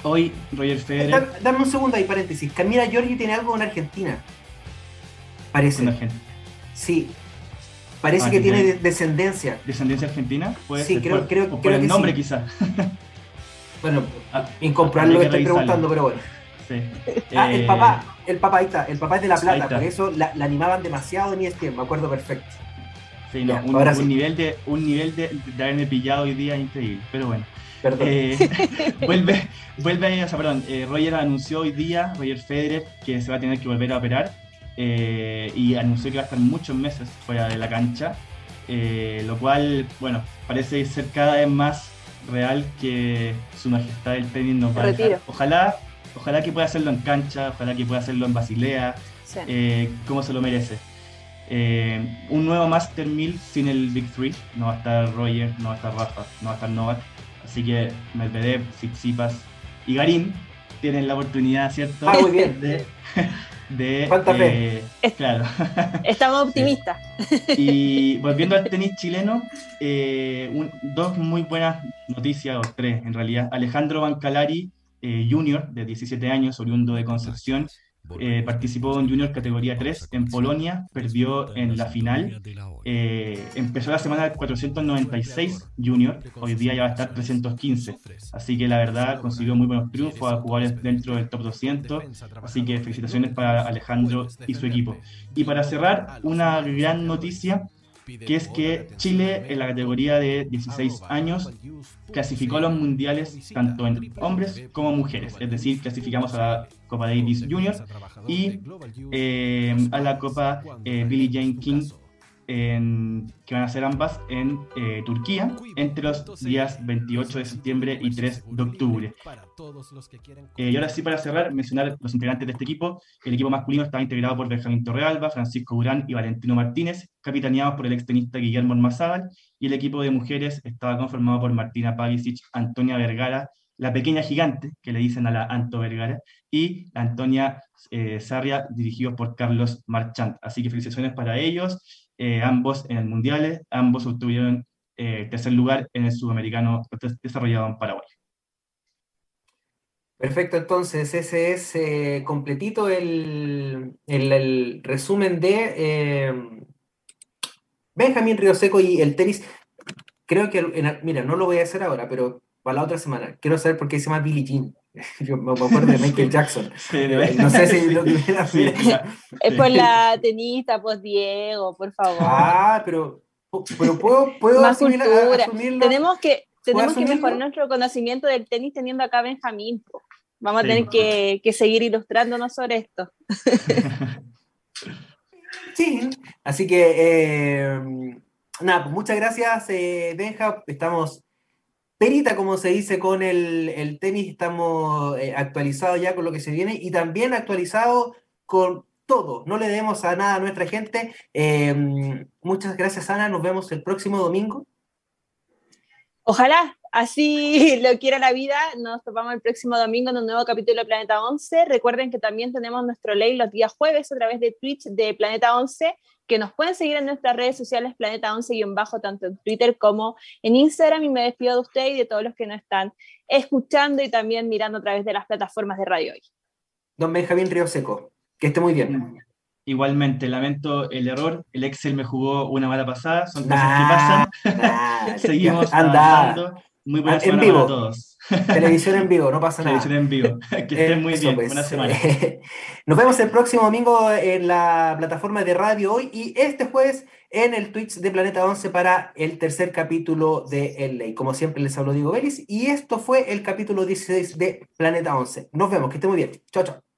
hoy Roger Federer... Dame, un segundo ahí, paréntesis. Camila Giorgi tiene algo con Argentina. Parece. Argentina. Sí. Parece ah, que tiene descendencia. ¿Descendencia argentina? Puede sí, creo, creo, por, el nombre quizás. [LAUGHS] bueno, incomprobable lo que estoy preguntando, pero bueno. [LAUGHS] Ah, el papá, el papá ahí está, el papá es de La Plata, por eso la, animaban demasiado en ESPN, me acuerdo perfecto. Sí, no, un, nivel de un nivel de, de, haberme pillado hoy día increíble, pero bueno. Perdón. Eh, [LAUGHS] vuelve, vuelve, o sea, perdón, eh, Roger anunció hoy día, Roger Federer, que se va a tener que volver a operar eh, y anunció que va a estar muchos meses fuera de la cancha, lo cual, bueno, parece ser cada vez más real que su majestad del tenis nos va a dejar. Ojalá Ojalá que pueda hacerlo en cancha, ojalá que pueda hacerlo en Basilea, eh, como se lo merece. Eh, un nuevo Master 1000 sin el Big Three, no va a estar Roger, no va a estar Rafa, no va a estar Novak, así que Medvedev, Tsitsipas y Garín tienen la oportunidad, ¿cierto? Ah, muy bien. [LAUGHS] De, de eh, claro. [LAUGHS] Estamos optimistas. Y volviendo al tenis chileno, dos muy buenas noticias, o tres en realidad. Alejandro Bancalari eh, junior de 17 años, oriundo de Concepción. Eh, participó en Junior categoría 3 en Polonia, perdió en la final. Eh, empezó la semana 496 Junior, hoy día ya va a estar 315. Así que la verdad consiguió muy buenos triunfos a jugadores dentro del top 200. Así que felicitaciones para Alejandro y su equipo. Y para cerrar, una gran noticia que es que Chile en la categoría de 16 años clasificó a los mundiales tanto en hombres como mujeres, es decir, clasificamos a la Copa Davis Junior y eh, a la Copa eh, Billie Jane King que van a ser ambas en eh, Turquía entre los días 28 de septiembre y 3 de octubre. Eh, y ahora sí, para cerrar, mencionar los integrantes de este equipo. El equipo masculino estaba integrado por Benjamín Torrealba, Francisco Urán y Valentino Martínez, capitaneados por el extenista Guillermo Ormazábal, y el equipo de mujeres estaba conformado por Martina Pavicic, Antonia Vergara, la pequeña gigante, que le dicen a la Anto Vergara, y Antonia eh, Sarria, dirigidos por Carlos Marchant. Así que felicitaciones para ellos. Eh, ambos en el Mundial, ambos obtuvieron eh, tercer lugar en el sudamericano desarrollado en Paraguay. Perfecto, entonces ese es eh, completito el, resumen de Benjamín Río Seco y el tenis. Creo que, mira, no lo voy a hacer ahora, pero para la otra semana. Quiero saber por qué se llama Billie Jean. [LAUGHS] Yo me acuerdo de Michael Jackson. no sé si lo Es [LAUGHS] por la tenista, pues Diego, por favor. Ah, pero, pero puedo, puedo Más Tenemos que, tenemos que mejorar nuestro conocimiento del tenis teniendo acá a Benjamín. Vamos a tener que, que, seguir ilustrándonos sobre esto. [LAUGHS] Sí, así que eh, nada, pues muchas gracias, eh, Benja. Estamos perita, como se dice, con el, tenis, estamos eh, actualizados ya con lo que se viene y también actualizados con todo. No le demos a nada a nuestra gente. Em, muchas gracias, Ana. Nos vemos el próximo domingo. Ojalá, así [LAUGHS] lo quiera la vida. Nos topamos el próximo domingo en un nuevo capítulo de Planeta 11. Recuerden que también tenemos nuestro ley los días jueves a través de Twitch de Planeta 11 que nos pueden seguir en nuestras redes sociales Planeta 11-bajo, tanto en Twitter como en Instagram. Y me despido de usted y de todos los que nos están escuchando y también mirando a través de las plataformas de radio hoy. Don Benjamín Río Seco, que esté muy bien. Igualmente, lamento el error. El Excel me jugó una mala pasada. Son cosas que pasan. [LAUGHS] Seguimos andando. Muy buena semana para todos. [LAUGHS] Televisión en vivo, no pasa nada. Televisión en vivo. [LAUGHS] Que estén muy bien. Pues. Buena semana. [LAUGHS] Nos vemos el próximo domingo en la plataforma de Radio Hoy y este jueves en el Twitch de Planeta 11 para el tercer capítulo de El Ley. Como siempre les hablo Diego Vélez y esto fue el capítulo 16 de Planeta 11. Nos vemos, que esté muy bien. Chao, chao.